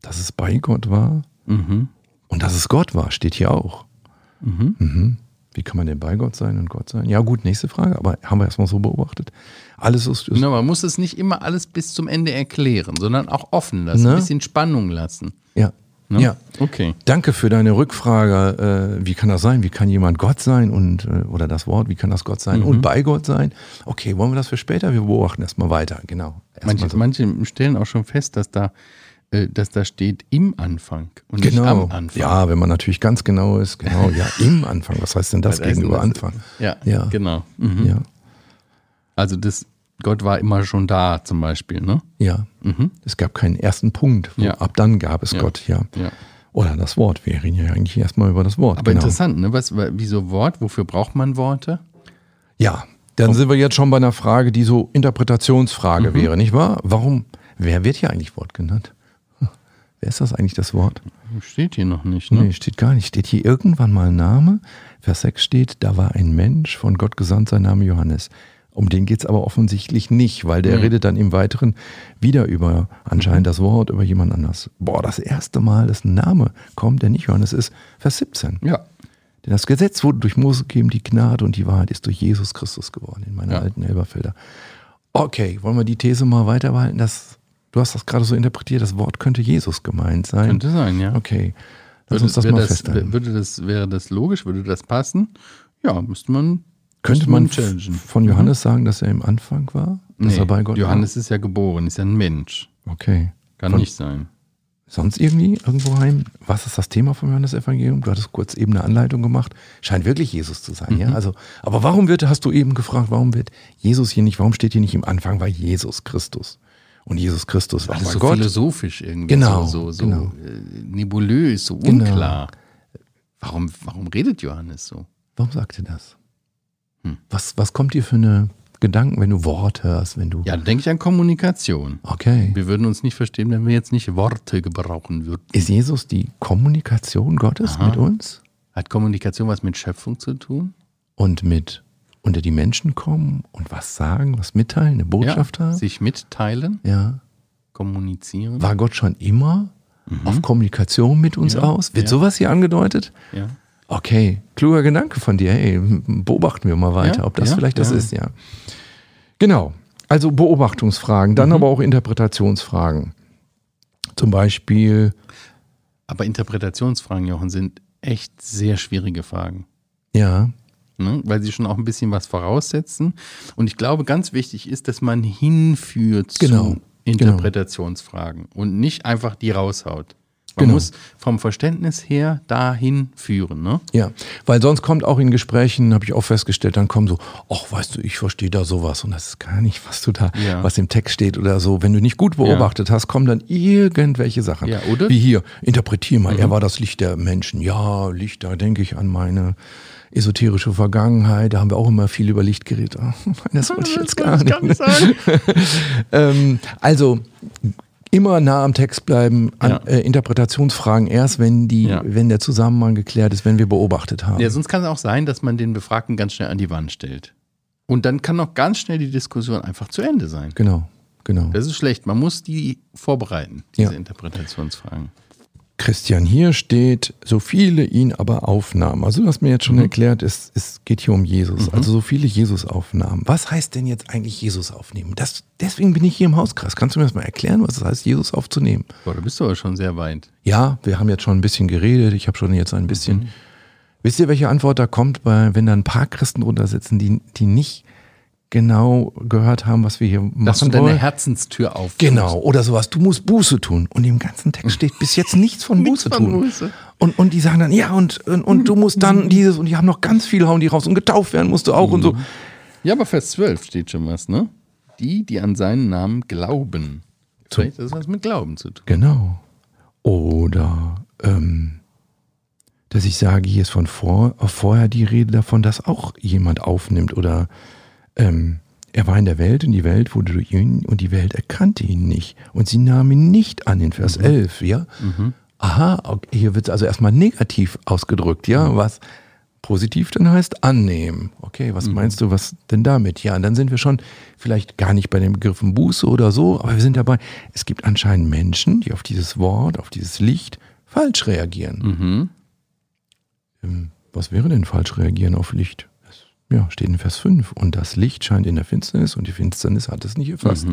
[SPEAKER 2] Dass es bei Gott war
[SPEAKER 1] Mhm.
[SPEAKER 2] und dass es Gott war, steht hier auch. Mhm. Wie kann man denn bei Gott sein und Gott sein? Ja gut, nächste Frage, aber haben wir erstmal so beobachtet. Alles ist, ist
[SPEAKER 1] Na, man muss es nicht immer alles bis zum Ende erklären, sondern auch offen lassen,
[SPEAKER 2] Ne?
[SPEAKER 1] ein bisschen Spannung lassen.
[SPEAKER 2] ja,
[SPEAKER 1] Ne?
[SPEAKER 2] ja.
[SPEAKER 1] Okay.
[SPEAKER 2] Danke für deine Rückfrage. Äh, wie kann das sein? Wie kann jemand Gott sein und äh, oder das Wort? Wie kann das Gott sein
[SPEAKER 1] Mhm.
[SPEAKER 2] und bei Gott sein? Okay, wollen wir das für später? Wir beobachten erstmal weiter. Genau. Erstmal
[SPEAKER 1] Manche,
[SPEAKER 2] so.
[SPEAKER 1] manche stellen auch schon fest, dass da, äh, dass da steht im Anfang und nicht
[SPEAKER 2] Genau.
[SPEAKER 1] am Anfang.
[SPEAKER 2] Ja, wenn man natürlich ganz genau ist. Genau. Ja, im Anfang. Was heißt denn das gegenüber
[SPEAKER 1] das-
[SPEAKER 2] Anfang?
[SPEAKER 1] Ja,
[SPEAKER 2] Ja.
[SPEAKER 1] genau. Mhm.
[SPEAKER 2] Ja,
[SPEAKER 1] Also das, Gott war immer schon da zum Beispiel, ne?
[SPEAKER 2] ja. Es gab keinen ersten Punkt.
[SPEAKER 1] Ja.
[SPEAKER 2] Ab dann gab es
[SPEAKER 1] Ja.
[SPEAKER 2] Gott. Ja.
[SPEAKER 1] Ja.
[SPEAKER 2] Oder das Wort. Wir reden ja eigentlich erstmal über das Wort.
[SPEAKER 1] Aber
[SPEAKER 2] genau.
[SPEAKER 1] interessant, ne? Was, wieso Wort? Wofür braucht man Worte?
[SPEAKER 2] Ja, dann sind wir jetzt schon bei einer Frage, die so Interpretationsfrage
[SPEAKER 1] Mhm.
[SPEAKER 2] wäre, nicht wahr? Warum, wer wird hier eigentlich Wort genannt? Wer ist das eigentlich, das Wort?
[SPEAKER 1] Steht hier noch nicht, ne?
[SPEAKER 2] Nee, steht gar nicht. Steht hier irgendwann mal ein Name? Vers 6 steht, da war ein Mensch, von Gott gesandt, sein Name Johannes. Um den geht es aber offensichtlich nicht, weil der
[SPEAKER 1] Nee.
[SPEAKER 2] redet dann im Weiteren wieder über anscheinend das Wort, über jemand anders. Boah, das erste Mal, dass ein Name kommt, der nicht Johannes ist, Vers 17.
[SPEAKER 1] Ja.
[SPEAKER 2] Denn das Gesetz wurde durch Mose gegeben, die Gnade und die Wahrheit ist durch Jesus Christus geworden in meiner
[SPEAKER 1] Ja.
[SPEAKER 2] alten Elberfelder. Okay, wollen wir die These mal weiter behalten? Dass, du hast das gerade so interpretiert, das Wort könnte Jesus gemeint sein.
[SPEAKER 1] Könnte sein, ja.
[SPEAKER 2] Okay, lass
[SPEAKER 1] Würde,
[SPEAKER 2] uns das mal
[SPEAKER 1] das,
[SPEAKER 2] festhalten.
[SPEAKER 1] würde das, wäre das logisch? Würde das passen? Ja, müsste man.
[SPEAKER 2] Könnte man von Johannes sagen, dass er im Anfang war? Dass
[SPEAKER 1] Nee,
[SPEAKER 2] er bei Gott
[SPEAKER 1] Johannes ist ja geboren, ist ja ein Mensch.
[SPEAKER 2] war? Okay.
[SPEAKER 1] Kann
[SPEAKER 2] Von-
[SPEAKER 1] nicht sein.
[SPEAKER 2] Sonst irgendwie irgendwo heim? Was ist das Thema vom Johannes-Evangelium? Du hattest kurz eben eine Anleitung gemacht. Scheint wirklich Jesus zu sein,
[SPEAKER 1] Mhm.
[SPEAKER 2] ja? Also, aber warum wird, hast du eben gefragt, warum wird Jesus hier nicht, warum steht hier nicht im Anfang, war Jesus Christus? Und Jesus Christus war
[SPEAKER 1] Alles so
[SPEAKER 2] Gott.
[SPEAKER 1] philosophisch irgendwie.
[SPEAKER 2] Genau,
[SPEAKER 1] So, so, so
[SPEAKER 2] genau.
[SPEAKER 1] äh, nebulös, so
[SPEAKER 2] Genau.
[SPEAKER 1] unklar. Warum, warum redet Johannes so?
[SPEAKER 2] Warum sagt er das?
[SPEAKER 1] Hm.
[SPEAKER 2] Was, was kommt dir für eine Gedanken, wenn du Wort hörst, wenn du.
[SPEAKER 1] Ja, dann denke ich an Kommunikation.
[SPEAKER 2] Okay.
[SPEAKER 1] Wir würden uns nicht verstehen, wenn wir jetzt nicht Worte gebrauchen würden.
[SPEAKER 2] Ist Jesus die Kommunikation Gottes
[SPEAKER 1] Aha.
[SPEAKER 2] mit uns?
[SPEAKER 1] Hat Kommunikation was mit Schöpfung zu tun?
[SPEAKER 2] Und mit unter die Menschen kommen und was sagen, was mitteilen, eine Botschaft
[SPEAKER 1] ja,
[SPEAKER 2] haben?
[SPEAKER 1] sich mitteilen,
[SPEAKER 2] Ja.
[SPEAKER 1] kommunizieren.
[SPEAKER 2] War Gott schon immer auf Kommunikation mit uns
[SPEAKER 1] Mhm. Ja,
[SPEAKER 2] aus? Wird
[SPEAKER 1] ja.
[SPEAKER 2] sowas hier angedeutet?
[SPEAKER 1] ja.
[SPEAKER 2] Okay, kluger Gedanke von dir. Hey, beobachten wir mal weiter,
[SPEAKER 1] Ja,
[SPEAKER 2] ob das
[SPEAKER 1] ja,
[SPEAKER 2] vielleicht das
[SPEAKER 1] ja.
[SPEAKER 2] ist, ja. Genau. Also Beobachtungsfragen,
[SPEAKER 1] Mhm.
[SPEAKER 2] dann aber auch Interpretationsfragen. Zum Beispiel,
[SPEAKER 1] Aber Interpretationsfragen, Jochen, sind echt sehr schwierige Fragen.
[SPEAKER 2] ja,
[SPEAKER 1] Ne? Weil sie schon auch ein bisschen was voraussetzen. Und ich glaube, ganz wichtig ist, dass man hinführt
[SPEAKER 2] Genau,
[SPEAKER 1] zu Interpretationsfragen und nicht einfach die raushaut. Man
[SPEAKER 2] Genau.
[SPEAKER 1] muss vom Verständnis her dahin führen. Ne?
[SPEAKER 2] ja. Weil sonst kommt auch in Gesprächen, habe ich auch festgestellt, dann kommen so, ach, weißt du, ich verstehe da sowas und das ist gar nicht, was du da,
[SPEAKER 1] Ja.
[SPEAKER 2] was im Text steht oder so. Wenn du nicht gut beobachtet hast, kommen dann irgendwelche Sachen.
[SPEAKER 1] Ja, oder?
[SPEAKER 2] Wie hier, interpretier mal,
[SPEAKER 1] Mhm.
[SPEAKER 2] er war das Licht der Menschen. Ja, Licht, da denke ich an meine esoterische Vergangenheit, da haben wir auch immer viel über Licht geredet. Oh, das wollte ich jetzt gar
[SPEAKER 1] Das
[SPEAKER 2] nicht.
[SPEAKER 1] kann ich sagen.
[SPEAKER 2] ähm, also immer nah am Text bleiben, an,
[SPEAKER 1] Ja.
[SPEAKER 2] äh, Interpretationsfragen erst, wenn die,
[SPEAKER 1] Ja.
[SPEAKER 2] wenn der Zusammenhang geklärt ist, wenn wir beobachtet haben.
[SPEAKER 1] Ja, sonst kann es auch sein, dass man den Befragten ganz schnell an die Wand stellt. Und dann kann auch ganz schnell die Diskussion einfach zu Ende sein.
[SPEAKER 2] Genau, genau.
[SPEAKER 1] Das ist schlecht. Man muss die vorbereiten, diese
[SPEAKER 2] Ja.
[SPEAKER 1] Interpretationsfragen.
[SPEAKER 2] Christian, hier steht, so viele ihn aber aufnahmen. Also du hast mir jetzt schon erklärt, es, es geht hier um Jesus. Also so viele Jesus aufnahmen. Was heißt denn jetzt eigentlich Jesus aufnehmen? Das, deswegen bin ich hier im Hauskreis. Kannst du mir das mal erklären, was es heißt, Jesus aufzunehmen?
[SPEAKER 1] Boah, da bist du aber schon sehr weit.
[SPEAKER 2] Ja, wir haben jetzt schon ein bisschen geredet. Ich habe schon jetzt ein bisschen. Wisst ihr, welche Antwort da kommt, bei, wenn da ein paar Christen drunter sitzen, die, die nicht genau gehört haben, was wir hier
[SPEAKER 1] Dass du
[SPEAKER 2] machen
[SPEAKER 1] deine
[SPEAKER 2] wollen?
[SPEAKER 1] Herzenstür auf.
[SPEAKER 2] Genau, oder sowas. Du musst Buße tun. Und im ganzen Text steht bis jetzt nichts von
[SPEAKER 1] Nichts
[SPEAKER 2] Buße
[SPEAKER 1] von
[SPEAKER 2] tun.
[SPEAKER 1] Buße.
[SPEAKER 2] Und, und die sagen dann, ja, und, und, und du musst dann dieses, und die haben noch ganz viel, hauen die raus. Und getauft werden musst du auch und so.
[SPEAKER 1] Ja, aber Vers 12 steht schon was, ne? Die, die an seinen Namen glauben. Vielleicht hat das was mit Glauben zu tun.
[SPEAKER 2] Genau. Oder, ähm, dass ich sage, hier ist von vor, vorher die Rede davon, dass auch jemand aufnimmt. Oder ähm, er war in der Welt und die Welt wurde durch ihn und die Welt erkannte ihn nicht. Und sie nahm ihn nicht an in Vers 11, ja? Aha, okay, hier wird es also erstmal negativ ausgedrückt, ja? Was positiv dann heißt annehmen. Okay, was meinst du, was denn damit? Ja, und dann sind wir schon vielleicht gar nicht bei den Begriffen Buße oder so, aber wir sind dabei, es gibt anscheinend Menschen, die auf dieses Wort, auf dieses Licht falsch reagieren.
[SPEAKER 1] Mhm.
[SPEAKER 2] Ähm, Was wäre denn falsch reagieren auf Licht? Ja, steht in Vers 5. Und das Licht scheint in der Finsternis und die Finsternis hat es nicht erfasst.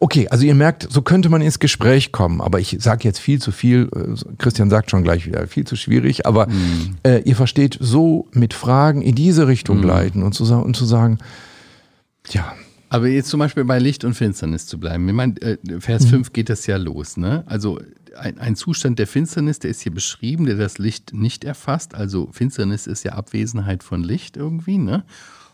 [SPEAKER 2] Okay, also ihr merkt, so könnte man ins Gespräch kommen, aber ich sage jetzt viel zu viel. äh, Christian sagt schon gleich wieder, viel zu schwierig, aber äh, ihr versteht, so mit Fragen in diese Richtung leiten und zu, und zu sagen, ja,
[SPEAKER 1] Aber jetzt zum Beispiel bei Licht und Finsternis zu bleiben. Ich meine, äh, Vers 5 geht das ja los, ne? Also ein, ein Zustand der Finsternis, der ist hier beschrieben, der das Licht nicht erfasst. Also Finsternis ist ja Abwesenheit von Licht irgendwie, ne?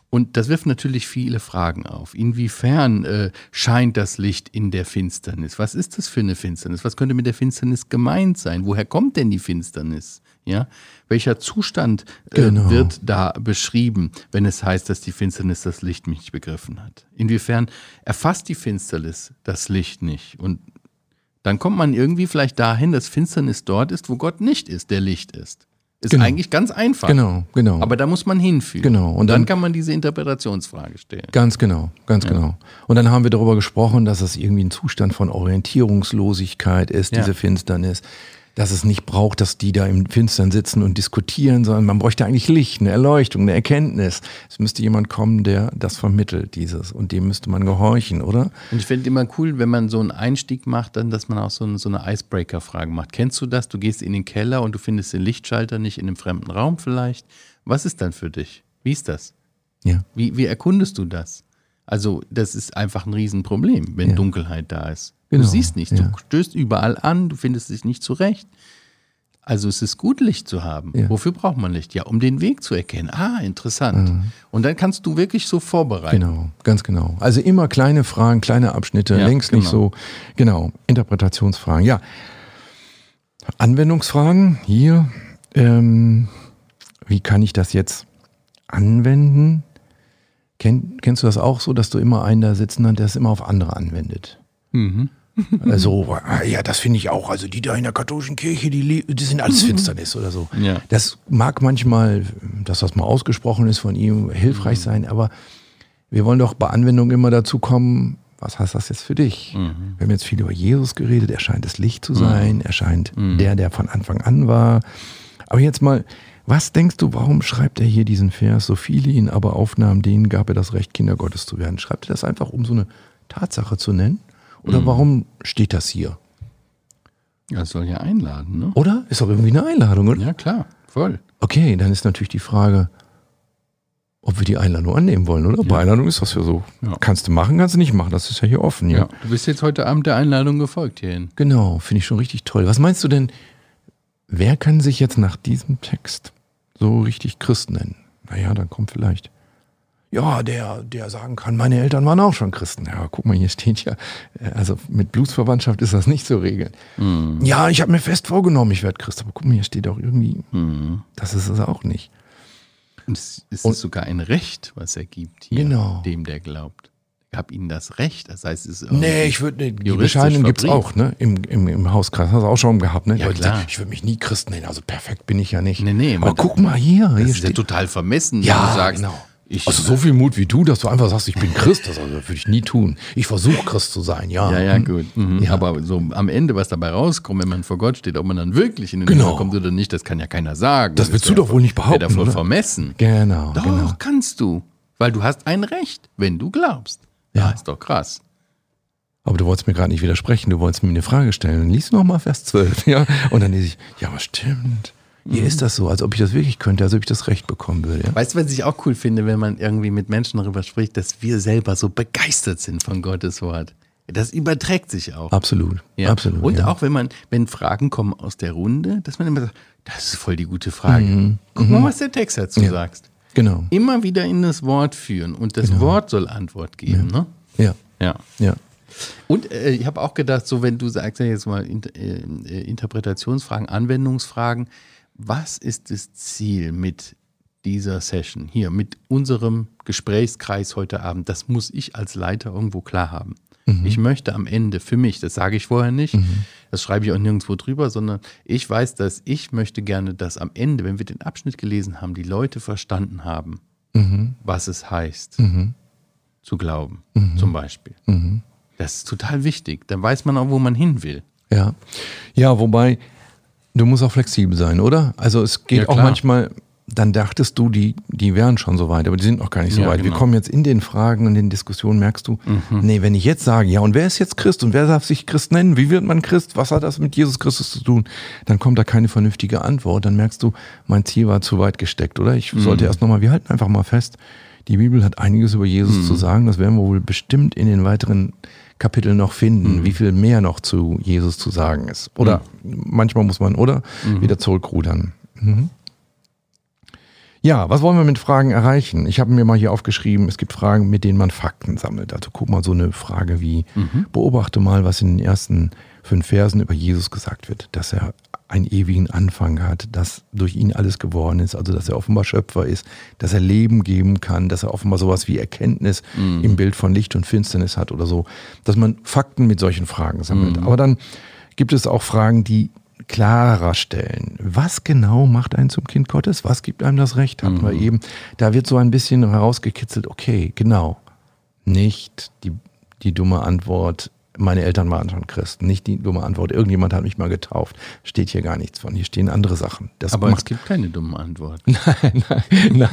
[SPEAKER 1] Und das wirft natürlich viele Fragen auf. Inwiefern äh, scheint das Licht in der Finsternis? Was ist das für eine Finsternis? Was könnte mit der Finsternis gemeint sein? Woher kommt denn die Finsternis? Ja? Welcher Zustand äh,
[SPEAKER 2] Genau.
[SPEAKER 1] wird da beschrieben, wenn es heißt, dass die Finsternis das Licht nicht begriffen hat? Inwiefern erfasst die Finsternis das Licht nicht? Und dann kommt man irgendwie vielleicht dahin, dass Finsternis dort ist, wo Gott nicht ist, der Licht ist. Ist
[SPEAKER 2] Genau.
[SPEAKER 1] eigentlich ganz einfach.
[SPEAKER 2] genau, genau.
[SPEAKER 1] Aber da muss man hinführen.
[SPEAKER 2] Genau. Und
[SPEAKER 1] Und dann,
[SPEAKER 2] dann-
[SPEAKER 1] kann man diese Interpretationsfrage stellen.
[SPEAKER 2] Ganz genau, ganz genau. Und dann haben wir darüber gesprochen, dass es irgendwie ein Zustand von Orientierungslosigkeit ist,
[SPEAKER 1] Ja.
[SPEAKER 2] diese Finsternis. Dass es nicht braucht, dass die da im Finstern sitzen und diskutieren, sondern man bräuchte eigentlich Licht, eine Erleuchtung, eine Erkenntnis. Es müsste jemand kommen, der das vermittelt, dieses. Und dem müsste man gehorchen, oder?
[SPEAKER 1] Und ich finde immer cool, wenn man so einen Einstieg macht, dann, dass man auch so eine, so eine Icebreaker-Frage macht. Kennst du das? Du gehst in den Keller und du findest den Lichtschalter nicht in einem fremden Raum vielleicht. Was ist dann für dich? Wie ist das?
[SPEAKER 2] Ja.
[SPEAKER 1] Wie, wie erkundest du das? Also, das ist einfach ein Riesenproblem, wenn
[SPEAKER 2] Ja.
[SPEAKER 1] Dunkelheit da ist.
[SPEAKER 2] Genau,
[SPEAKER 1] Du siehst nichts,
[SPEAKER 2] ja.
[SPEAKER 1] du stößt überall an, du findest dich nicht zurecht. Also es ist gut, Licht zu haben.
[SPEAKER 2] Ja.
[SPEAKER 1] Wofür braucht man Licht? Ja, um den Weg zu erkennen. Ah, interessant. Und dann kannst du wirklich so vorbereiten.
[SPEAKER 2] Genau, ganz genau. Also immer kleine Fragen, kleine Abschnitte,
[SPEAKER 1] Ja,
[SPEAKER 2] längst nicht
[SPEAKER 1] genau.
[SPEAKER 2] so. Genau, Interpretationsfragen. Ja. Anwendungsfragen hier. Ähm, wie kann ich das jetzt anwenden? Kenn, kennst du das auch so, dass du immer einen da sitzen hast, der es immer auf andere anwendet?
[SPEAKER 1] Mhm.
[SPEAKER 2] Also, ah, ja, das finde ich auch. Also die da in der katholischen Kirche, die, die sind alles Finsternis oder so.
[SPEAKER 1] Ja.
[SPEAKER 2] Das mag manchmal, dass das mal ausgesprochen ist von ihm, hilfreich sein, aber wir wollen doch bei Anwendung immer dazu kommen, was heißt das jetzt für dich? Wir haben jetzt viel über Jesus geredet, er scheint das Licht zu sein, er scheint der, der von Anfang an war. Aber jetzt mal, was denkst du, warum schreibt er hier diesen Vers? So viele ihn aber aufnahmen, denen gab er das Recht, Kinder Gottes zu werden. Schreibt er das einfach, um so eine Tatsache zu nennen? Oder warum steht das hier?
[SPEAKER 1] Das soll ja einladen, ne?
[SPEAKER 2] Oder? Ist doch irgendwie eine Einladung, oder?
[SPEAKER 1] Ja, klar, voll.
[SPEAKER 2] Okay, dann ist natürlich die Frage, ob wir die Einladung annehmen wollen, oder? Bei Einladung ist das ja so.
[SPEAKER 1] Ja.
[SPEAKER 2] Kannst du machen, kannst du nicht machen. Das ist ja hier offen, ja.
[SPEAKER 1] Ja. Du bist jetzt heute Abend der Einladung gefolgt hierhin.
[SPEAKER 2] Genau, finde ich schon richtig toll. Was meinst du denn, wer kann sich jetzt nach diesem Text so richtig Christ nennen? Naja, dann kommt vielleicht. Ja, der, der sagen kann, meine Eltern waren auch schon Christen. Ja, guck mal, hier steht ja, äh, also mit Blutsverwandtschaft ist das nicht zu regeln. Ja, ich habe mir fest vorgenommen, ich werde Christ. Aber guck mal, hier steht auch irgendwie, das ist es auch nicht.
[SPEAKER 1] Und es ist und, sogar ein Recht, was er gibt hier,
[SPEAKER 2] genau.
[SPEAKER 1] dem der glaubt. Ich habe ihnen das Recht. Das heißt, es ist
[SPEAKER 2] Nee, ich würde, die Bescheinigung gibt es auch, ne? Im, im, im Hauskreis. Hast du auch schon gehabt, ne?
[SPEAKER 1] Ja, klar.
[SPEAKER 2] ich würde mich nie Christen nennen, also perfekt bin ich ja nicht.
[SPEAKER 1] Nee, nee.
[SPEAKER 2] Aber guck mal hier.
[SPEAKER 1] Das
[SPEAKER 2] hier
[SPEAKER 1] ist ja total vermessen, wenn
[SPEAKER 2] ja,
[SPEAKER 1] du sagst,
[SPEAKER 2] genau.
[SPEAKER 1] Ich,
[SPEAKER 2] Also so viel Mut wie du, dass du einfach sagst, ich bin Christ, das also würde ich nie tun. Ich versuche Christ zu sein, ja.
[SPEAKER 1] Ja, ja, gut. Mhm.
[SPEAKER 2] Ja.
[SPEAKER 1] Aber so am Ende, was dabei rauskommt, wenn man vor Gott steht, ob man dann wirklich in den
[SPEAKER 2] Genau.
[SPEAKER 1] Himmel kommt oder nicht, das kann ja keiner sagen.
[SPEAKER 2] Das willst du doch wohl nicht
[SPEAKER 1] Wäre
[SPEAKER 2] behaupten,
[SPEAKER 1] davon
[SPEAKER 2] oder?
[SPEAKER 1] vermessen.
[SPEAKER 2] Genau,
[SPEAKER 1] Doch,
[SPEAKER 2] genau.
[SPEAKER 1] kannst du. Weil du hast ein Recht, wenn du glaubst.
[SPEAKER 2] Ja.
[SPEAKER 1] Ja, ist doch krass.
[SPEAKER 2] Aber du wolltest mir gerade nicht widersprechen, du wolltest mir eine Frage stellen. Dann liest noch mal Vers 12, ja. Und dann lese ich, ja, aber stimmt. Hier
[SPEAKER 1] Mhm.
[SPEAKER 2] ist das so, als ob ich das wirklich könnte, als ob ich das Recht bekommen würde, ja.
[SPEAKER 1] Weißt du, was ich auch cool finde, wenn man irgendwie mit Menschen darüber spricht, dass wir selber so begeistert sind von Gottes Wort. Das überträgt sich auch.
[SPEAKER 2] Absolut,
[SPEAKER 1] Ja.
[SPEAKER 2] absolut.
[SPEAKER 1] Und
[SPEAKER 2] ja.
[SPEAKER 1] auch wenn man, wenn Fragen kommen aus der Runde, dass man immer sagt, das ist voll die gute Frage.
[SPEAKER 2] Mhm.
[SPEAKER 1] Guck mal, was der Text dazu
[SPEAKER 2] Ja.
[SPEAKER 1] sagst.
[SPEAKER 2] Genau,
[SPEAKER 1] Immer wieder in das Wort führen und das Wort soll Antwort geben. Ne?
[SPEAKER 2] ja,
[SPEAKER 1] Ja.
[SPEAKER 2] ja.
[SPEAKER 1] Und äh, ich habe auch gedacht, so wenn du sagst ja jetzt mal äh, äh, Interpretationsfragen, Anwendungsfragen, was ist das Ziel mit dieser Session hier, mit unserem Gesprächskreis heute Abend? Das muss ich als Leiter irgendwo klar haben. Ich möchte am Ende für mich, das sage ich vorher nicht, das schreibe ich auch nirgendwo drüber, sondern ich weiß, dass ich möchte gerne, dass am Ende, wenn wir den Abschnitt gelesen haben, die Leute verstanden haben, was es heißt, zu glauben, zum Beispiel. Das ist total wichtig. Dann weiß man auch, wo man hin will.
[SPEAKER 2] Ja. Ja, wobei, du musst auch flexibel sein, oder? Also es geht
[SPEAKER 1] Ja,
[SPEAKER 2] auch manchmal, dann dachtest du, die, die wären schon so weit, aber die sind noch gar nicht so
[SPEAKER 1] Ja,
[SPEAKER 2] weit. Wir
[SPEAKER 1] genau. Mhm.
[SPEAKER 2] kommen jetzt in den Fragen und den Diskussionen, merkst du, nee, wenn ich jetzt sage, ja, und wer ist jetzt Christ und wer darf sich Christ nennen? Wie wird man Christ? Was hat das mit Jesus Christus zu tun? Dann kommt da keine vernünftige Antwort. Dann merkst du, mein Ziel war zu weit gesteckt, oder? Ich sollte
[SPEAKER 1] Mhm.
[SPEAKER 2] erst nochmal, wir halten einfach mal fest, die Bibel hat einiges über Jesus
[SPEAKER 1] Mhm.
[SPEAKER 2] zu sagen. Das werden wir wohl bestimmt in den weiteren Kapiteln noch
[SPEAKER 1] Mhm.
[SPEAKER 2] finden, wie viel mehr noch zu Jesus zu sagen ist. Oder manchmal muss man, oder?
[SPEAKER 1] Mhm.
[SPEAKER 2] Wieder zurückrudern. Mhm. Ja, was wollen wir mit Fragen erreichen? Ich habe mir mal hier aufgeschrieben, es gibt Fragen, mit denen man Fakten sammelt. Also guck mal so eine Frage wie,
[SPEAKER 1] Mhm.
[SPEAKER 2] beobachte mal, was in den ersten fünf Versen über Jesus gesagt wird, dass er einen ewigen Anfang hat, dass durch ihn alles geworden ist, also dass er offenbar Schöpfer ist, dass er Leben geben kann, dass er offenbar sowas wie Erkenntnis im Bild von Licht und Finsternis hat oder so, dass man Fakten mit solchen Fragen sammelt. Aber dann gibt es auch Fragen, die klarer stellen. Was genau macht einen zum Kind Gottes? Was gibt einem das Recht? Hatten wir eben. Da wird so ein bisschen herausgekitzelt, okay, genau. Nicht die, die dumme Antwort, meine Eltern waren schon Christen. Nicht die dumme Antwort, irgendjemand hat mich mal getauft. Steht hier gar nichts von. Hier stehen andere Sachen. Das
[SPEAKER 1] Aber es gibt keine dummen Antworten.
[SPEAKER 2] nein, nein, nein.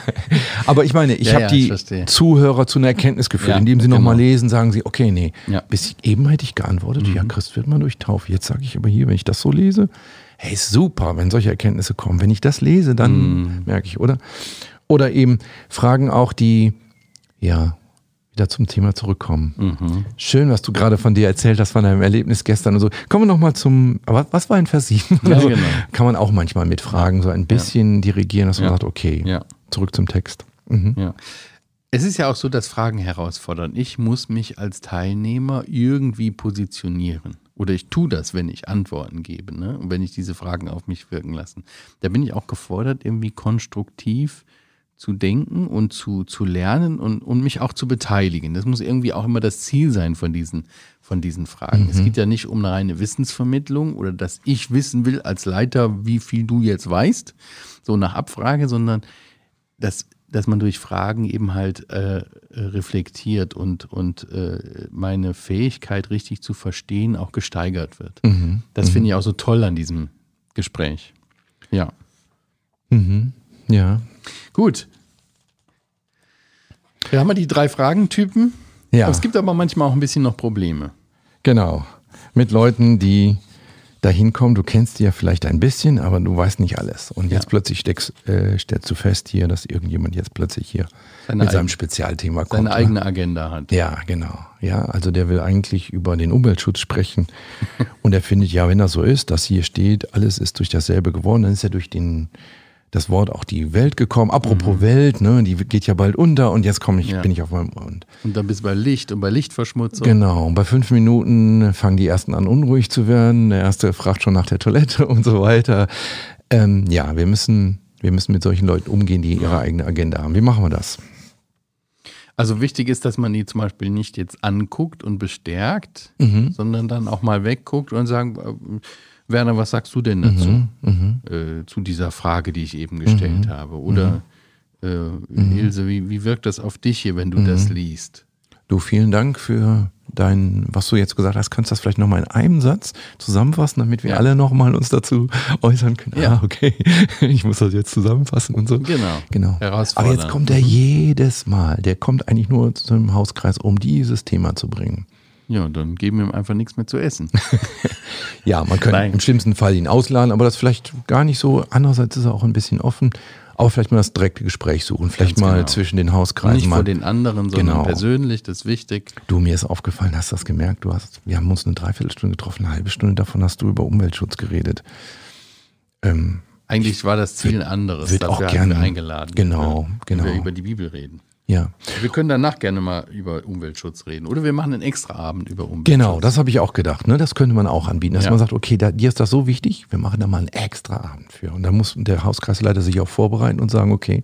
[SPEAKER 2] Aber ich meine, ich
[SPEAKER 1] Ja,
[SPEAKER 2] habe
[SPEAKER 1] ja,
[SPEAKER 2] die
[SPEAKER 1] verstehe.
[SPEAKER 2] Zuhörer zu einer Erkenntnis geführt,
[SPEAKER 1] Ja,
[SPEAKER 2] indem sie
[SPEAKER 1] genau.
[SPEAKER 2] nochmal lesen, sagen sie, okay, nee.
[SPEAKER 1] Ja. Mhm.
[SPEAKER 2] Bis eben hätte ich geantwortet, ja, Christ wird man durch Taufe. Jetzt sage ich aber hier, wenn ich das so lese, hey, super, wenn solche Erkenntnisse kommen. Wenn ich das lese, dann
[SPEAKER 1] Mhm.
[SPEAKER 2] merke ich, oder? Oder eben Fragen auch, die, ja, wieder zum Thema zurückkommen.
[SPEAKER 1] Mhm.
[SPEAKER 2] Schön, was du gerade von dir erzählt hast, von deinem Erlebnis gestern und so. Kommen wir nochmal zum, aber was war in Vers 7?
[SPEAKER 1] Ja, genau.
[SPEAKER 2] Kann man auch manchmal mit Fragen so ein bisschen dirigieren, dass man
[SPEAKER 1] Ja.
[SPEAKER 2] sagt, okay,
[SPEAKER 1] Ja.
[SPEAKER 2] zurück zum Text. Mhm.
[SPEAKER 1] Ja. Es ist ja auch so, dass Fragen herausfordern. Ich muss mich als Teilnehmer irgendwie positionieren. Oder ich tue das, wenn ich Antworten gebe ne? und wenn ich diese Fragen auf mich wirken lasse. Da bin ich auch gefordert, irgendwie konstruktiv zu denken und zu, zu lernen und, und mich auch zu beteiligen. Das muss irgendwie auch immer das Ziel sein von diesen, von diesen Fragen. Es geht ja nicht um eine reine Wissensvermittlung oder dass ich wissen will als Leiter, wie viel du jetzt weißt, so nach Abfrage, sondern dass, dass man durch Fragen eben halt äh, reflektiert und, und äh, meine Fähigkeit richtig zu verstehen auch gesteigert wird. Das finde ich auch so toll an diesem Gespräch. Ja.
[SPEAKER 2] Mhm. Ja.
[SPEAKER 1] Gut. Wir haben wir die drei Fragentypen.
[SPEAKER 2] Ja.
[SPEAKER 1] Aber es gibt aber manchmal auch ein bisschen noch Probleme.
[SPEAKER 2] Genau. Mit Leuten, die da hinkommen, du kennst die ja vielleicht ein bisschen, aber du weißt nicht alles. Und jetzt
[SPEAKER 1] Ja.
[SPEAKER 2] plötzlich steckst, äh, stellst du fest hier, dass irgendjemand jetzt plötzlich hier
[SPEAKER 1] Seine
[SPEAKER 2] mit seinem
[SPEAKER 1] eigen-
[SPEAKER 2] Spezialthema kommt.
[SPEAKER 1] Seine
[SPEAKER 2] ne?
[SPEAKER 1] eigene Agenda hat.
[SPEAKER 2] Ja, genau. Ja, also der will eigentlich über den Umweltschutz sprechen. Und er findet, ja, wenn das so ist, dass hier steht, alles ist durch dasselbe geworden, dann ist ja durch den, das Wort auch die Welt gekommen. Apropos Welt, ne, die geht ja bald unter und jetzt komme ich,
[SPEAKER 1] Mhm. Ja.
[SPEAKER 2] bin ich auf meinem und
[SPEAKER 1] Und dann bist du bei Licht und bei Lichtverschmutzung.
[SPEAKER 2] Genau, und bei fünf Minuten fangen die ersten an, unruhig zu werden. Der erste fragt schon nach der Toilette und so weiter. Ähm, ja, wir müssen, Wir müssen mit solchen Leuten umgehen, die ihre eigene Agenda haben. Wie machen wir das?
[SPEAKER 1] Also wichtig ist, dass man die zum Beispiel nicht jetzt anguckt und bestärkt,
[SPEAKER 2] Mhm.
[SPEAKER 1] sondern dann auch mal wegguckt und sagen, äh, Werner, was sagst du denn dazu?
[SPEAKER 2] Mhm.
[SPEAKER 1] Äh, zu dieser Frage, die ich eben gestellt habe. Oder äh, Ilse, wie, wie wirkt das auf dich hier, wenn du das liest?
[SPEAKER 2] Du, vielen Dank für dein, was du jetzt gesagt hast. Kannst du das vielleicht nochmal in einem Satz zusammenfassen, damit wir
[SPEAKER 1] Ja.
[SPEAKER 2] alle nochmal uns dazu äußern können?
[SPEAKER 1] Ja.
[SPEAKER 2] Ah, okay. Ich muss das jetzt zusammenfassen und so.
[SPEAKER 1] Genau.
[SPEAKER 2] Genau. Aber jetzt kommt er jedes Mal. Der kommt eigentlich nur zu einem Hauskreis, um dieses Thema zu bringen.
[SPEAKER 1] Ja, dann geben wir ihm einfach nichts mehr zu essen.
[SPEAKER 2] Ja, man könnte
[SPEAKER 1] Nein.
[SPEAKER 2] im schlimmsten Fall ihn ausladen, aber das vielleicht gar nicht so. Andererseits ist er auch ein bisschen offen. Aber vielleicht mal das direkte Gespräch suchen. Vielleicht
[SPEAKER 1] Ganz
[SPEAKER 2] mal
[SPEAKER 1] genau.
[SPEAKER 2] zwischen den Hauskreisen
[SPEAKER 1] nicht
[SPEAKER 2] mal.
[SPEAKER 1] vor den anderen, sondern
[SPEAKER 2] Genau.
[SPEAKER 1] persönlich, das ist wichtig.
[SPEAKER 2] Du, mir ist aufgefallen, hast du das gemerkt? Du hast, wir haben uns eine Dreiviertelstunde getroffen, eine halbe Stunde davon hast du über Umweltschutz geredet. Ähm,
[SPEAKER 1] Eigentlich war das Ziel ein anderes.
[SPEAKER 2] wird auch gerne-
[SPEAKER 1] eingeladen.
[SPEAKER 2] genau,
[SPEAKER 1] ja,
[SPEAKER 2] genau.
[SPEAKER 1] Wenn wir über die Bibel reden.
[SPEAKER 2] Ja,
[SPEAKER 1] Wir können danach gerne mal über Umweltschutz reden. Oder wir machen einen extra Abend über Umweltschutz.
[SPEAKER 2] genau, das habe ich auch gedacht. Ne? Das könnte man auch anbieten, dass
[SPEAKER 1] Ja.
[SPEAKER 2] man sagt, okay, da, dir ist das so wichtig, wir machen da mal einen extra Abend für. Und da muss der Hauskreisleiter sich auch vorbereiten und sagen, okay,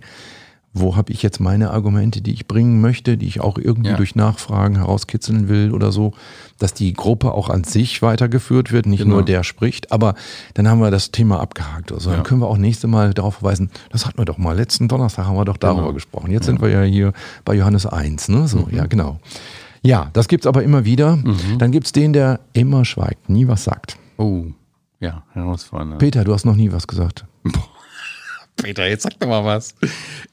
[SPEAKER 2] wo habe ich jetzt meine Argumente, die ich bringen möchte, die ich auch irgendwie
[SPEAKER 1] Ja.
[SPEAKER 2] durch Nachfragen herauskitzeln will oder so, dass die Gruppe auch an sich weitergeführt wird, nicht
[SPEAKER 1] Genau.
[SPEAKER 2] nur der spricht, aber dann haben wir das Thema abgehakt. Also dann
[SPEAKER 1] Ja.
[SPEAKER 2] können wir auch nächste Mal darauf verweisen, das hatten wir doch mal, letzten Donnerstag haben wir doch darüber
[SPEAKER 1] Genau.
[SPEAKER 2] gesprochen. Jetzt sind wir ja hier bei Johannes 1, ne? So, ja, genau. Ja, das gibt's aber immer wieder. Dann gibt's den, der immer schweigt, nie was sagt.
[SPEAKER 1] Oh, ja, herausfordernd.
[SPEAKER 2] Peter, du hast noch nie was gesagt.
[SPEAKER 1] Peter, jetzt sag doch mal was.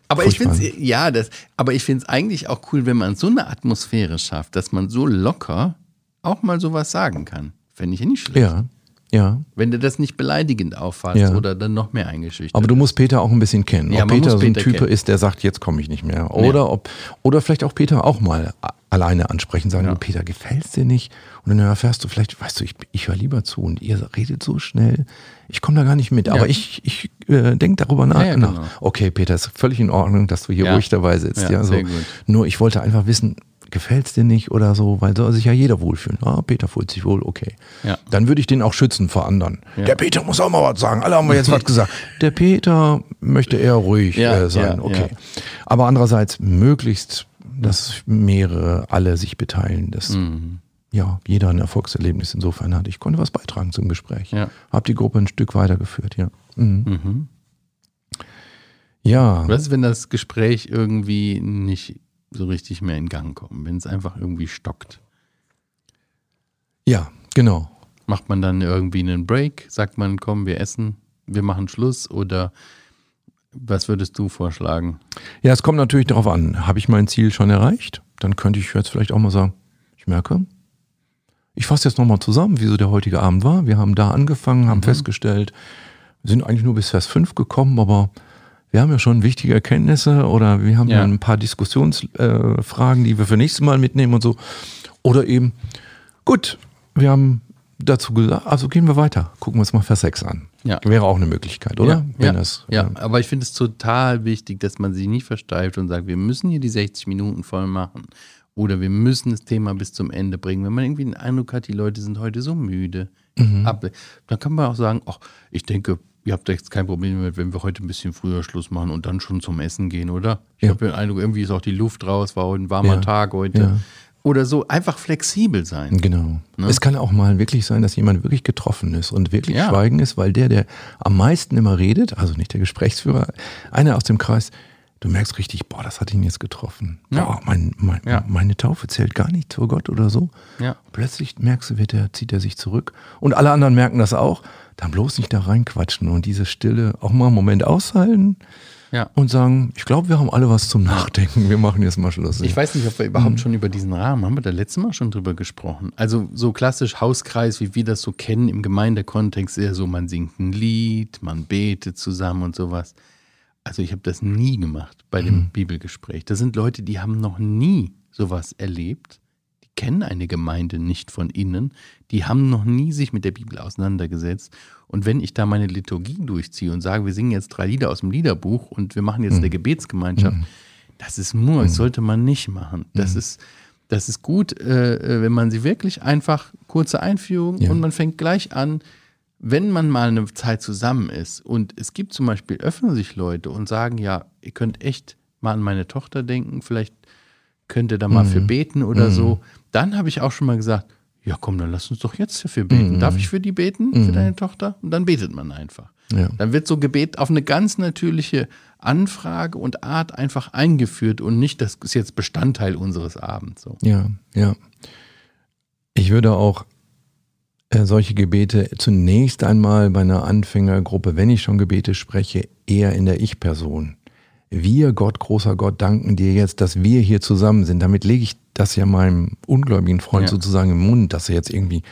[SPEAKER 1] Aber ich
[SPEAKER 2] Furchtbar.
[SPEAKER 1] finde es, ja, das, aber ich finde es eigentlich auch cool, wenn man so eine Atmosphäre schafft, dass man so locker auch mal sowas sagen kann. Fände ich ja nicht schlecht.
[SPEAKER 2] Ja, ja.
[SPEAKER 1] Wenn du das nicht beleidigend auffasst
[SPEAKER 2] Ja.
[SPEAKER 1] oder dann noch mehr eingeschüchtert.
[SPEAKER 2] Aber du musst Peter auch ein bisschen kennen.
[SPEAKER 1] Ja,
[SPEAKER 2] ob Peter so ein
[SPEAKER 1] Peter
[SPEAKER 2] Typ
[SPEAKER 1] kennen.
[SPEAKER 2] ist, der sagt, jetzt komme ich nicht mehr. Oder ob, oder vielleicht auch Peter auch mal alleine ansprechen, sagen,
[SPEAKER 1] Ja.
[SPEAKER 2] du Peter, gefällt's dir nicht? Und dann erfährst du vielleicht, weißt du, ich, ich höre lieber zu und ihr redet so schnell. Ich komme da gar nicht mit, aber ich, ich äh, denke darüber nach.
[SPEAKER 1] Ja, ja,
[SPEAKER 2] nach.
[SPEAKER 1] genau.
[SPEAKER 2] Okay, Peter, ist völlig in Ordnung, dass du hier
[SPEAKER 1] Ja.
[SPEAKER 2] ruhig dabei sitzt.
[SPEAKER 1] Ja,
[SPEAKER 2] Ja, so.
[SPEAKER 1] sehr gut.
[SPEAKER 2] Nur ich wollte einfach wissen, gefällt's dir nicht oder so, weil soll sich ja jeder wohlfühlen. Ah, Peter fühlt sich wohl, okay.
[SPEAKER 1] Ja.
[SPEAKER 2] Dann würde ich den auch schützen vor anderen.
[SPEAKER 1] Ja.
[SPEAKER 2] Der Peter muss auch mal was sagen. Alle haben wir jetzt was gesagt. Der Peter möchte eher ruhig
[SPEAKER 1] Ja,
[SPEAKER 2] äh, sein.
[SPEAKER 1] ja,
[SPEAKER 2] okay.
[SPEAKER 1] ja.
[SPEAKER 2] Aber andererseits möglichst, dass mehrere alle sich beteiligen. Dass
[SPEAKER 1] Mhm.
[SPEAKER 2] Ja, jeder ein Erfolgserlebnis insofern hat. Ich konnte was beitragen zum Gespräch.
[SPEAKER 1] Ja.
[SPEAKER 2] Hab die Gruppe ein Stück weitergeführt, ja. Mhm.
[SPEAKER 1] Mhm.
[SPEAKER 2] Ja.
[SPEAKER 1] Was ist, wenn das Gespräch irgendwie nicht so richtig mehr in Gang kommt, wenn es einfach irgendwie stockt?
[SPEAKER 2] Ja, genau.
[SPEAKER 1] Macht man dann irgendwie einen Break? Sagt man, komm, wir essen, wir machen Schluss? Oder was würdest du vorschlagen?
[SPEAKER 2] Ja, es kommt natürlich darauf an, habe ich mein Ziel schon erreicht? Dann könnte ich jetzt vielleicht auch mal sagen, ich merke, ich fasse jetzt nochmal zusammen, wie so der heutige Abend war. Wir haben da angefangen, haben festgestellt, wir sind eigentlich nur bis Vers 5 gekommen, aber wir haben ja schon wichtige Erkenntnisse oder wir haben ja, ein paar Diskussionsfragen, äh, die wir für nächstes Mal mitnehmen und so. Oder eben, gut, wir haben dazu gesagt, also gehen wir weiter. Gucken wir uns mal Vers 6 an.
[SPEAKER 1] Ja.
[SPEAKER 2] Wäre auch eine Möglichkeit, oder?
[SPEAKER 1] Ja, ja,
[SPEAKER 2] das,
[SPEAKER 1] ja.
[SPEAKER 2] äh,
[SPEAKER 1] aber ich finde es total wichtig, dass man sich nicht versteift und sagt, wir müssen hier die 60 Minuten voll machen. Oder wir müssen das Thema bis zum Ende bringen. Wenn man irgendwie den Eindruck hat, die Leute sind heute so müde,
[SPEAKER 2] Mhm.
[SPEAKER 1] dann kann man auch sagen, ach, ich denke, ihr habt jetzt kein Problem damit, wenn wir heute ein bisschen früher Schluss machen und dann schon zum Essen gehen, oder? Ich
[SPEAKER 2] Ja.
[SPEAKER 1] habe den Eindruck, irgendwie ist auch die Luft raus, war heute ein warmer
[SPEAKER 2] Ja.
[SPEAKER 1] Tag heute.
[SPEAKER 2] Ja.
[SPEAKER 1] Oder so, einfach flexibel sein.
[SPEAKER 2] Genau.
[SPEAKER 1] Ne?
[SPEAKER 2] Es kann auch mal wirklich sein, dass jemand wirklich getroffen ist und wirklich schweigen ist, weil der, der am meisten immer redet, also nicht der Gesprächsführer, einer aus dem Kreis, du merkst richtig, boah, das hat ihn jetzt getroffen.
[SPEAKER 1] Ja.
[SPEAKER 2] Boah, mein, mein,
[SPEAKER 1] Ja.
[SPEAKER 2] meine Taufe zählt gar nicht zu Gott oder so.
[SPEAKER 1] Ja.
[SPEAKER 2] Plötzlich merkst du, wird er, zieht er sich zurück. Und alle anderen merken das auch. Dann bloß nicht da reinquatschen und diese Stille auch mal einen Moment aushalten
[SPEAKER 1] Ja.
[SPEAKER 2] und sagen, ich glaube, wir haben alle was zum Nachdenken. Wir machen jetzt mal Schluss.
[SPEAKER 1] Ich weiß nicht, ob wir überhaupt
[SPEAKER 2] Mhm.
[SPEAKER 1] schon über diesen Rahmen, haben wir da letztes Mal schon drüber gesprochen. Also so klassisch Hauskreis, wie wir das so kennen im Gemeindekontext, eher so, man singt ein Lied, man betet zusammen und sowas. Also ich habe das nie gemacht bei dem
[SPEAKER 2] Mhm.
[SPEAKER 1] Bibelgespräch. Das sind Leute, die haben noch nie sowas erlebt. Die kennen eine Gemeinde nicht von innen. Die haben noch nie sich mit der Bibel auseinandergesetzt. Und wenn ich da meine Liturgie durchziehe und sage, wir singen jetzt drei Lieder aus dem Liederbuch und wir machen
[SPEAKER 2] Mhm.
[SPEAKER 1] jetzt eine Gebetsgemeinschaft, das ist Mur, das sollte man nicht machen. Das
[SPEAKER 2] Mhm.
[SPEAKER 1] ist, das ist gut, äh, äh, wenn man sie wirklich einfach kurze Einführung
[SPEAKER 2] Ja.
[SPEAKER 1] und man fängt gleich an, wenn man mal eine Zeit zusammen ist und es gibt zum Beispiel, öffnen sich Leute und sagen, ja, ihr könnt echt mal an meine Tochter denken, vielleicht könnt ihr da mal
[SPEAKER 2] Mhm.
[SPEAKER 1] für beten oder so, dann habe ich auch schon mal gesagt, ja komm, dann lass uns doch jetzt dafür beten.
[SPEAKER 2] Mhm.
[SPEAKER 1] Darf ich für die beten, für deine Tochter? Und dann betet man einfach.
[SPEAKER 2] Ja.
[SPEAKER 1] Dann wird so Gebet auf eine ganz natürliche Anfrage und Art einfach eingeführt und nicht, das ist jetzt Bestandteil unseres Abends. So.
[SPEAKER 2] Ja, ja. Ich würde auch solche Gebete zunächst einmal bei einer Anfängergruppe, wenn ich schon Gebete spreche, eher in der Ich-Person. Wir, Gott, großer Gott, danken dir jetzt, dass wir hier zusammen sind. Damit lege ich das ja meinem ungläubigen Freund
[SPEAKER 1] Ja.
[SPEAKER 2] sozusagen im Mund, dass er jetzt irgendwie.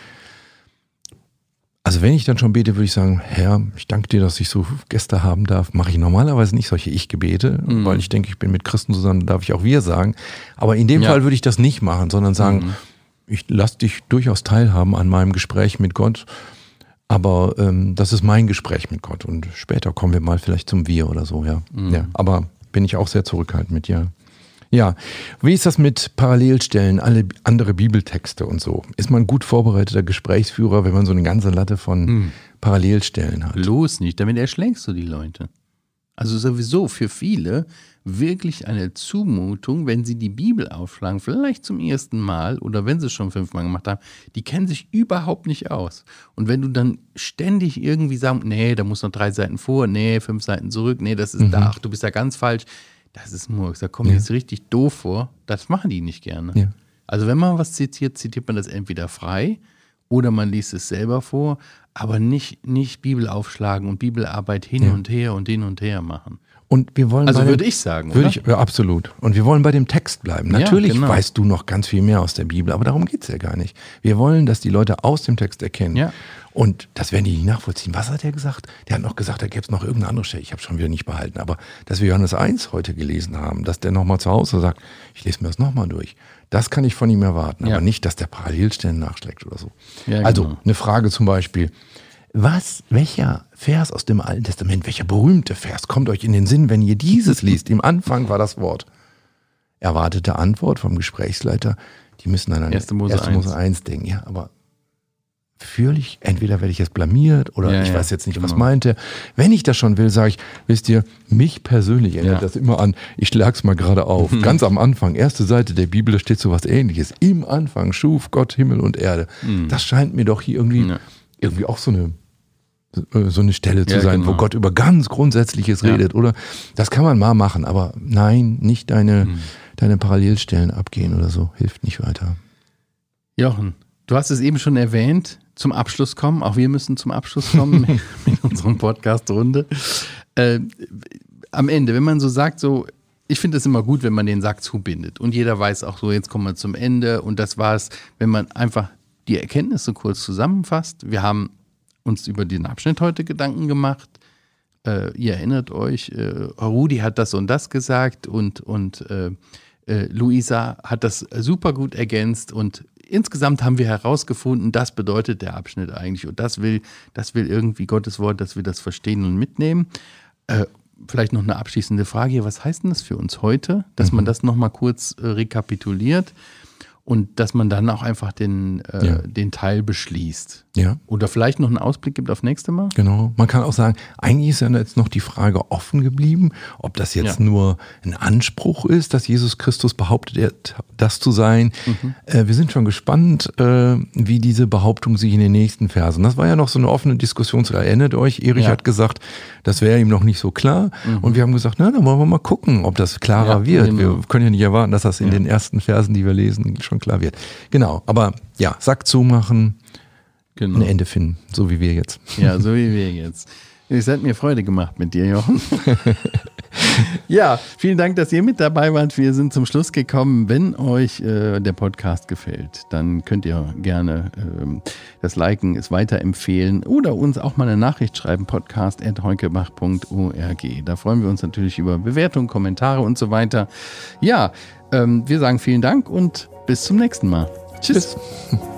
[SPEAKER 2] Also wenn ich dann schon bete, würde ich sagen, Herr, ich danke dir, dass ich so Gäste haben darf. Mache ich normalerweise nicht solche Ich-Gebete,
[SPEAKER 1] Mhm.
[SPEAKER 2] weil ich denke, ich bin mit Christen zusammen, darf ich auch wir sagen. Aber in dem
[SPEAKER 1] Ja. Mhm.
[SPEAKER 2] Fall würde ich das nicht machen, sondern sagen, ich lasse dich durchaus teilhaben an meinem Gespräch mit Gott. Aber ähm, das ist mein Gespräch mit Gott. Und später kommen wir mal vielleicht zum Wir oder so, ja.
[SPEAKER 1] Mhm.
[SPEAKER 2] ja aber bin ich auch sehr zurückhaltend mit, ja. Ja, wie ist das mit Parallelstellen, alle andere Bibeltexte und so? Ist man ein gut vorbereiteter Gesprächsführer, wenn man so eine ganze Latte von
[SPEAKER 1] Mhm.
[SPEAKER 2] Parallelstellen hat?
[SPEAKER 1] Los nicht, damit erschlägst du die Leute. Also sowieso für viele wirklich eine Zumutung, wenn sie die Bibel aufschlagen, vielleicht zum ersten Mal oder wenn sie es schon fünfmal gemacht haben, die kennen sich überhaupt nicht aus. Und wenn du dann ständig irgendwie sagst, nee, da muss noch drei Seiten vor, nee, fünf Seiten zurück, nee, das ist da, ach, du bist ja ganz falsch, das ist Murks, da kommen die
[SPEAKER 2] Ja.
[SPEAKER 1] jetzt richtig doof vor, das machen die nicht gerne.
[SPEAKER 2] Ja.
[SPEAKER 1] Also wenn man was zitiert, zitiert man das entweder frei oder man liest es selber vor, aber nicht, nicht Bibel aufschlagen und Bibelarbeit hin
[SPEAKER 2] Ja.
[SPEAKER 1] und her und hin und her machen.
[SPEAKER 2] Und wir wollen
[SPEAKER 1] Also
[SPEAKER 2] dem-
[SPEAKER 1] würde ich sagen,
[SPEAKER 2] Würde ich, ja, absolut. Und wir wollen bei dem Text bleiben.
[SPEAKER 1] Ja,
[SPEAKER 2] Natürlich
[SPEAKER 1] genau.
[SPEAKER 2] weißt du noch ganz viel mehr aus der Bibel, aber darum geht es ja gar nicht. Wir wollen, dass die Leute aus dem Text erkennen.
[SPEAKER 1] Ja.
[SPEAKER 2] Und das werden die nicht nachvollziehen. Was hat er gesagt? Der hat noch gesagt, da gäbe es noch irgendeine andere Stelle. Ich habe schon wieder nicht behalten. Aber dass wir Johannes 1 heute gelesen haben, dass der nochmal zu Hause sagt, ich lese mir das nochmal durch. Das kann ich von ihm erwarten.
[SPEAKER 1] Ja.
[SPEAKER 2] Aber nicht, dass der Parallelstellen nachschlägt oder so.
[SPEAKER 1] Ja,
[SPEAKER 2] Also
[SPEAKER 1] genau.
[SPEAKER 2] eine Frage zum Beispiel. Was, welcher Vers aus dem Alten Testament, welcher berühmte Vers kommt euch in den Sinn, wenn ihr dieses liest? Im Anfang war das Wort. Erwartete Antwort vom Gesprächsleiter, die müssen dann an
[SPEAKER 1] 1. Mose
[SPEAKER 2] 1. Mose 1 denken. Ja, aber führlich, entweder werde ich jetzt blamiert oder
[SPEAKER 1] Ja,
[SPEAKER 2] ich
[SPEAKER 1] ja,
[SPEAKER 2] weiß jetzt nicht, was
[SPEAKER 1] genau.
[SPEAKER 2] meinte. Wenn ich das schon will, sage ich, wisst ihr, mich persönlich erinnert
[SPEAKER 1] Ja.
[SPEAKER 2] das immer an, ich schlage es mal gerade auf. Ganz am Anfang, erste Seite der Bibel, da steht so was ähnliches. Im Anfang schuf Gott Himmel und Erde. Das scheint mir doch hier irgendwie,
[SPEAKER 1] Mhm.
[SPEAKER 2] Irgendwie auch so eine so eine Stelle zu
[SPEAKER 1] Ja,
[SPEAKER 2] sein,
[SPEAKER 1] genau.
[SPEAKER 2] wo Gott über ganz Grundsätzliches
[SPEAKER 1] Ja.
[SPEAKER 2] redet, oder? Das kann man mal machen, aber nein, nicht deine,
[SPEAKER 1] Mhm.
[SPEAKER 2] deine Parallelstellen abgehen oder so, hilft nicht weiter.
[SPEAKER 1] Jochen, du hast es eben schon erwähnt, zum Abschluss kommen. Auch wir müssen zum Abschluss kommen mit, mit unserem Podcast-Runde. Äh, am Ende, wenn man so sagt, so, ich finde es immer gut, wenn man den Sack zubindet und jeder weiß auch so, jetzt kommen wir zum Ende und das war es, wenn man einfach die Erkenntnisse kurz zusammenfasst. Wir haben uns über den Abschnitt heute Gedanken gemacht. Äh, ihr erinnert euch, äh, Rudi hat das und das gesagt und, und äh, äh, Luisa hat das super gut ergänzt und insgesamt haben wir herausgefunden, das bedeutet der Abschnitt eigentlich und das will, das will irgendwie Gottes Wort, dass wir das verstehen und mitnehmen. Äh, vielleicht noch eine abschließende Frage hier, was heißt denn das für uns heute, dass man das nochmal kurz äh, rekapituliert und dass man dann auch einfach den, äh,
[SPEAKER 2] Ja.
[SPEAKER 1] den Teil beschließt.
[SPEAKER 2] Ja.
[SPEAKER 1] Oder vielleicht noch einen Ausblick gibt auf nächste Mal?
[SPEAKER 2] Genau. Man kann auch sagen, eigentlich ist ja jetzt noch die Frage offen geblieben, ob das jetzt
[SPEAKER 1] Ja.
[SPEAKER 2] nur ein Anspruch ist, dass Jesus Christus behauptet, das zu sein.
[SPEAKER 1] Mhm.
[SPEAKER 2] Äh, wir sind schon gespannt, äh, wie diese Behauptung sich in den nächsten Versen. Das war ja noch so eine offene Diskussion. Erinnert euch, Erich
[SPEAKER 1] Ja. Mhm.
[SPEAKER 2] hat gesagt, das wäre ihm noch nicht so klar. Und wir haben gesagt, na, dann wollen wir mal gucken, ob das klarer wird.
[SPEAKER 1] genau.
[SPEAKER 2] Wir können ja nicht erwarten, dass das in den ersten Versen, die wir lesen, schon klar wird. Genau. Aber ja, Sack zumachen,
[SPEAKER 1] Genau.
[SPEAKER 2] ein Ende finden, so wie wir jetzt.
[SPEAKER 1] Ja, so wie wir jetzt. Es hat mir Freude gemacht mit dir, Jochen. ja, vielen Dank, dass ihr mit dabei wart. Wir sind zum Schluss gekommen. Wenn euch äh, der Podcast gefällt, dann könnt ihr gerne ähm, das Liken, es weiterempfehlen oder uns auch mal eine Nachricht schreiben, podcast.heukebach.org. Da freuen wir uns natürlich über Bewertungen, Kommentare und so weiter. Ja, ähm, wir sagen vielen Dank und bis zum nächsten Mal. Tschüss.
[SPEAKER 2] Tschüss.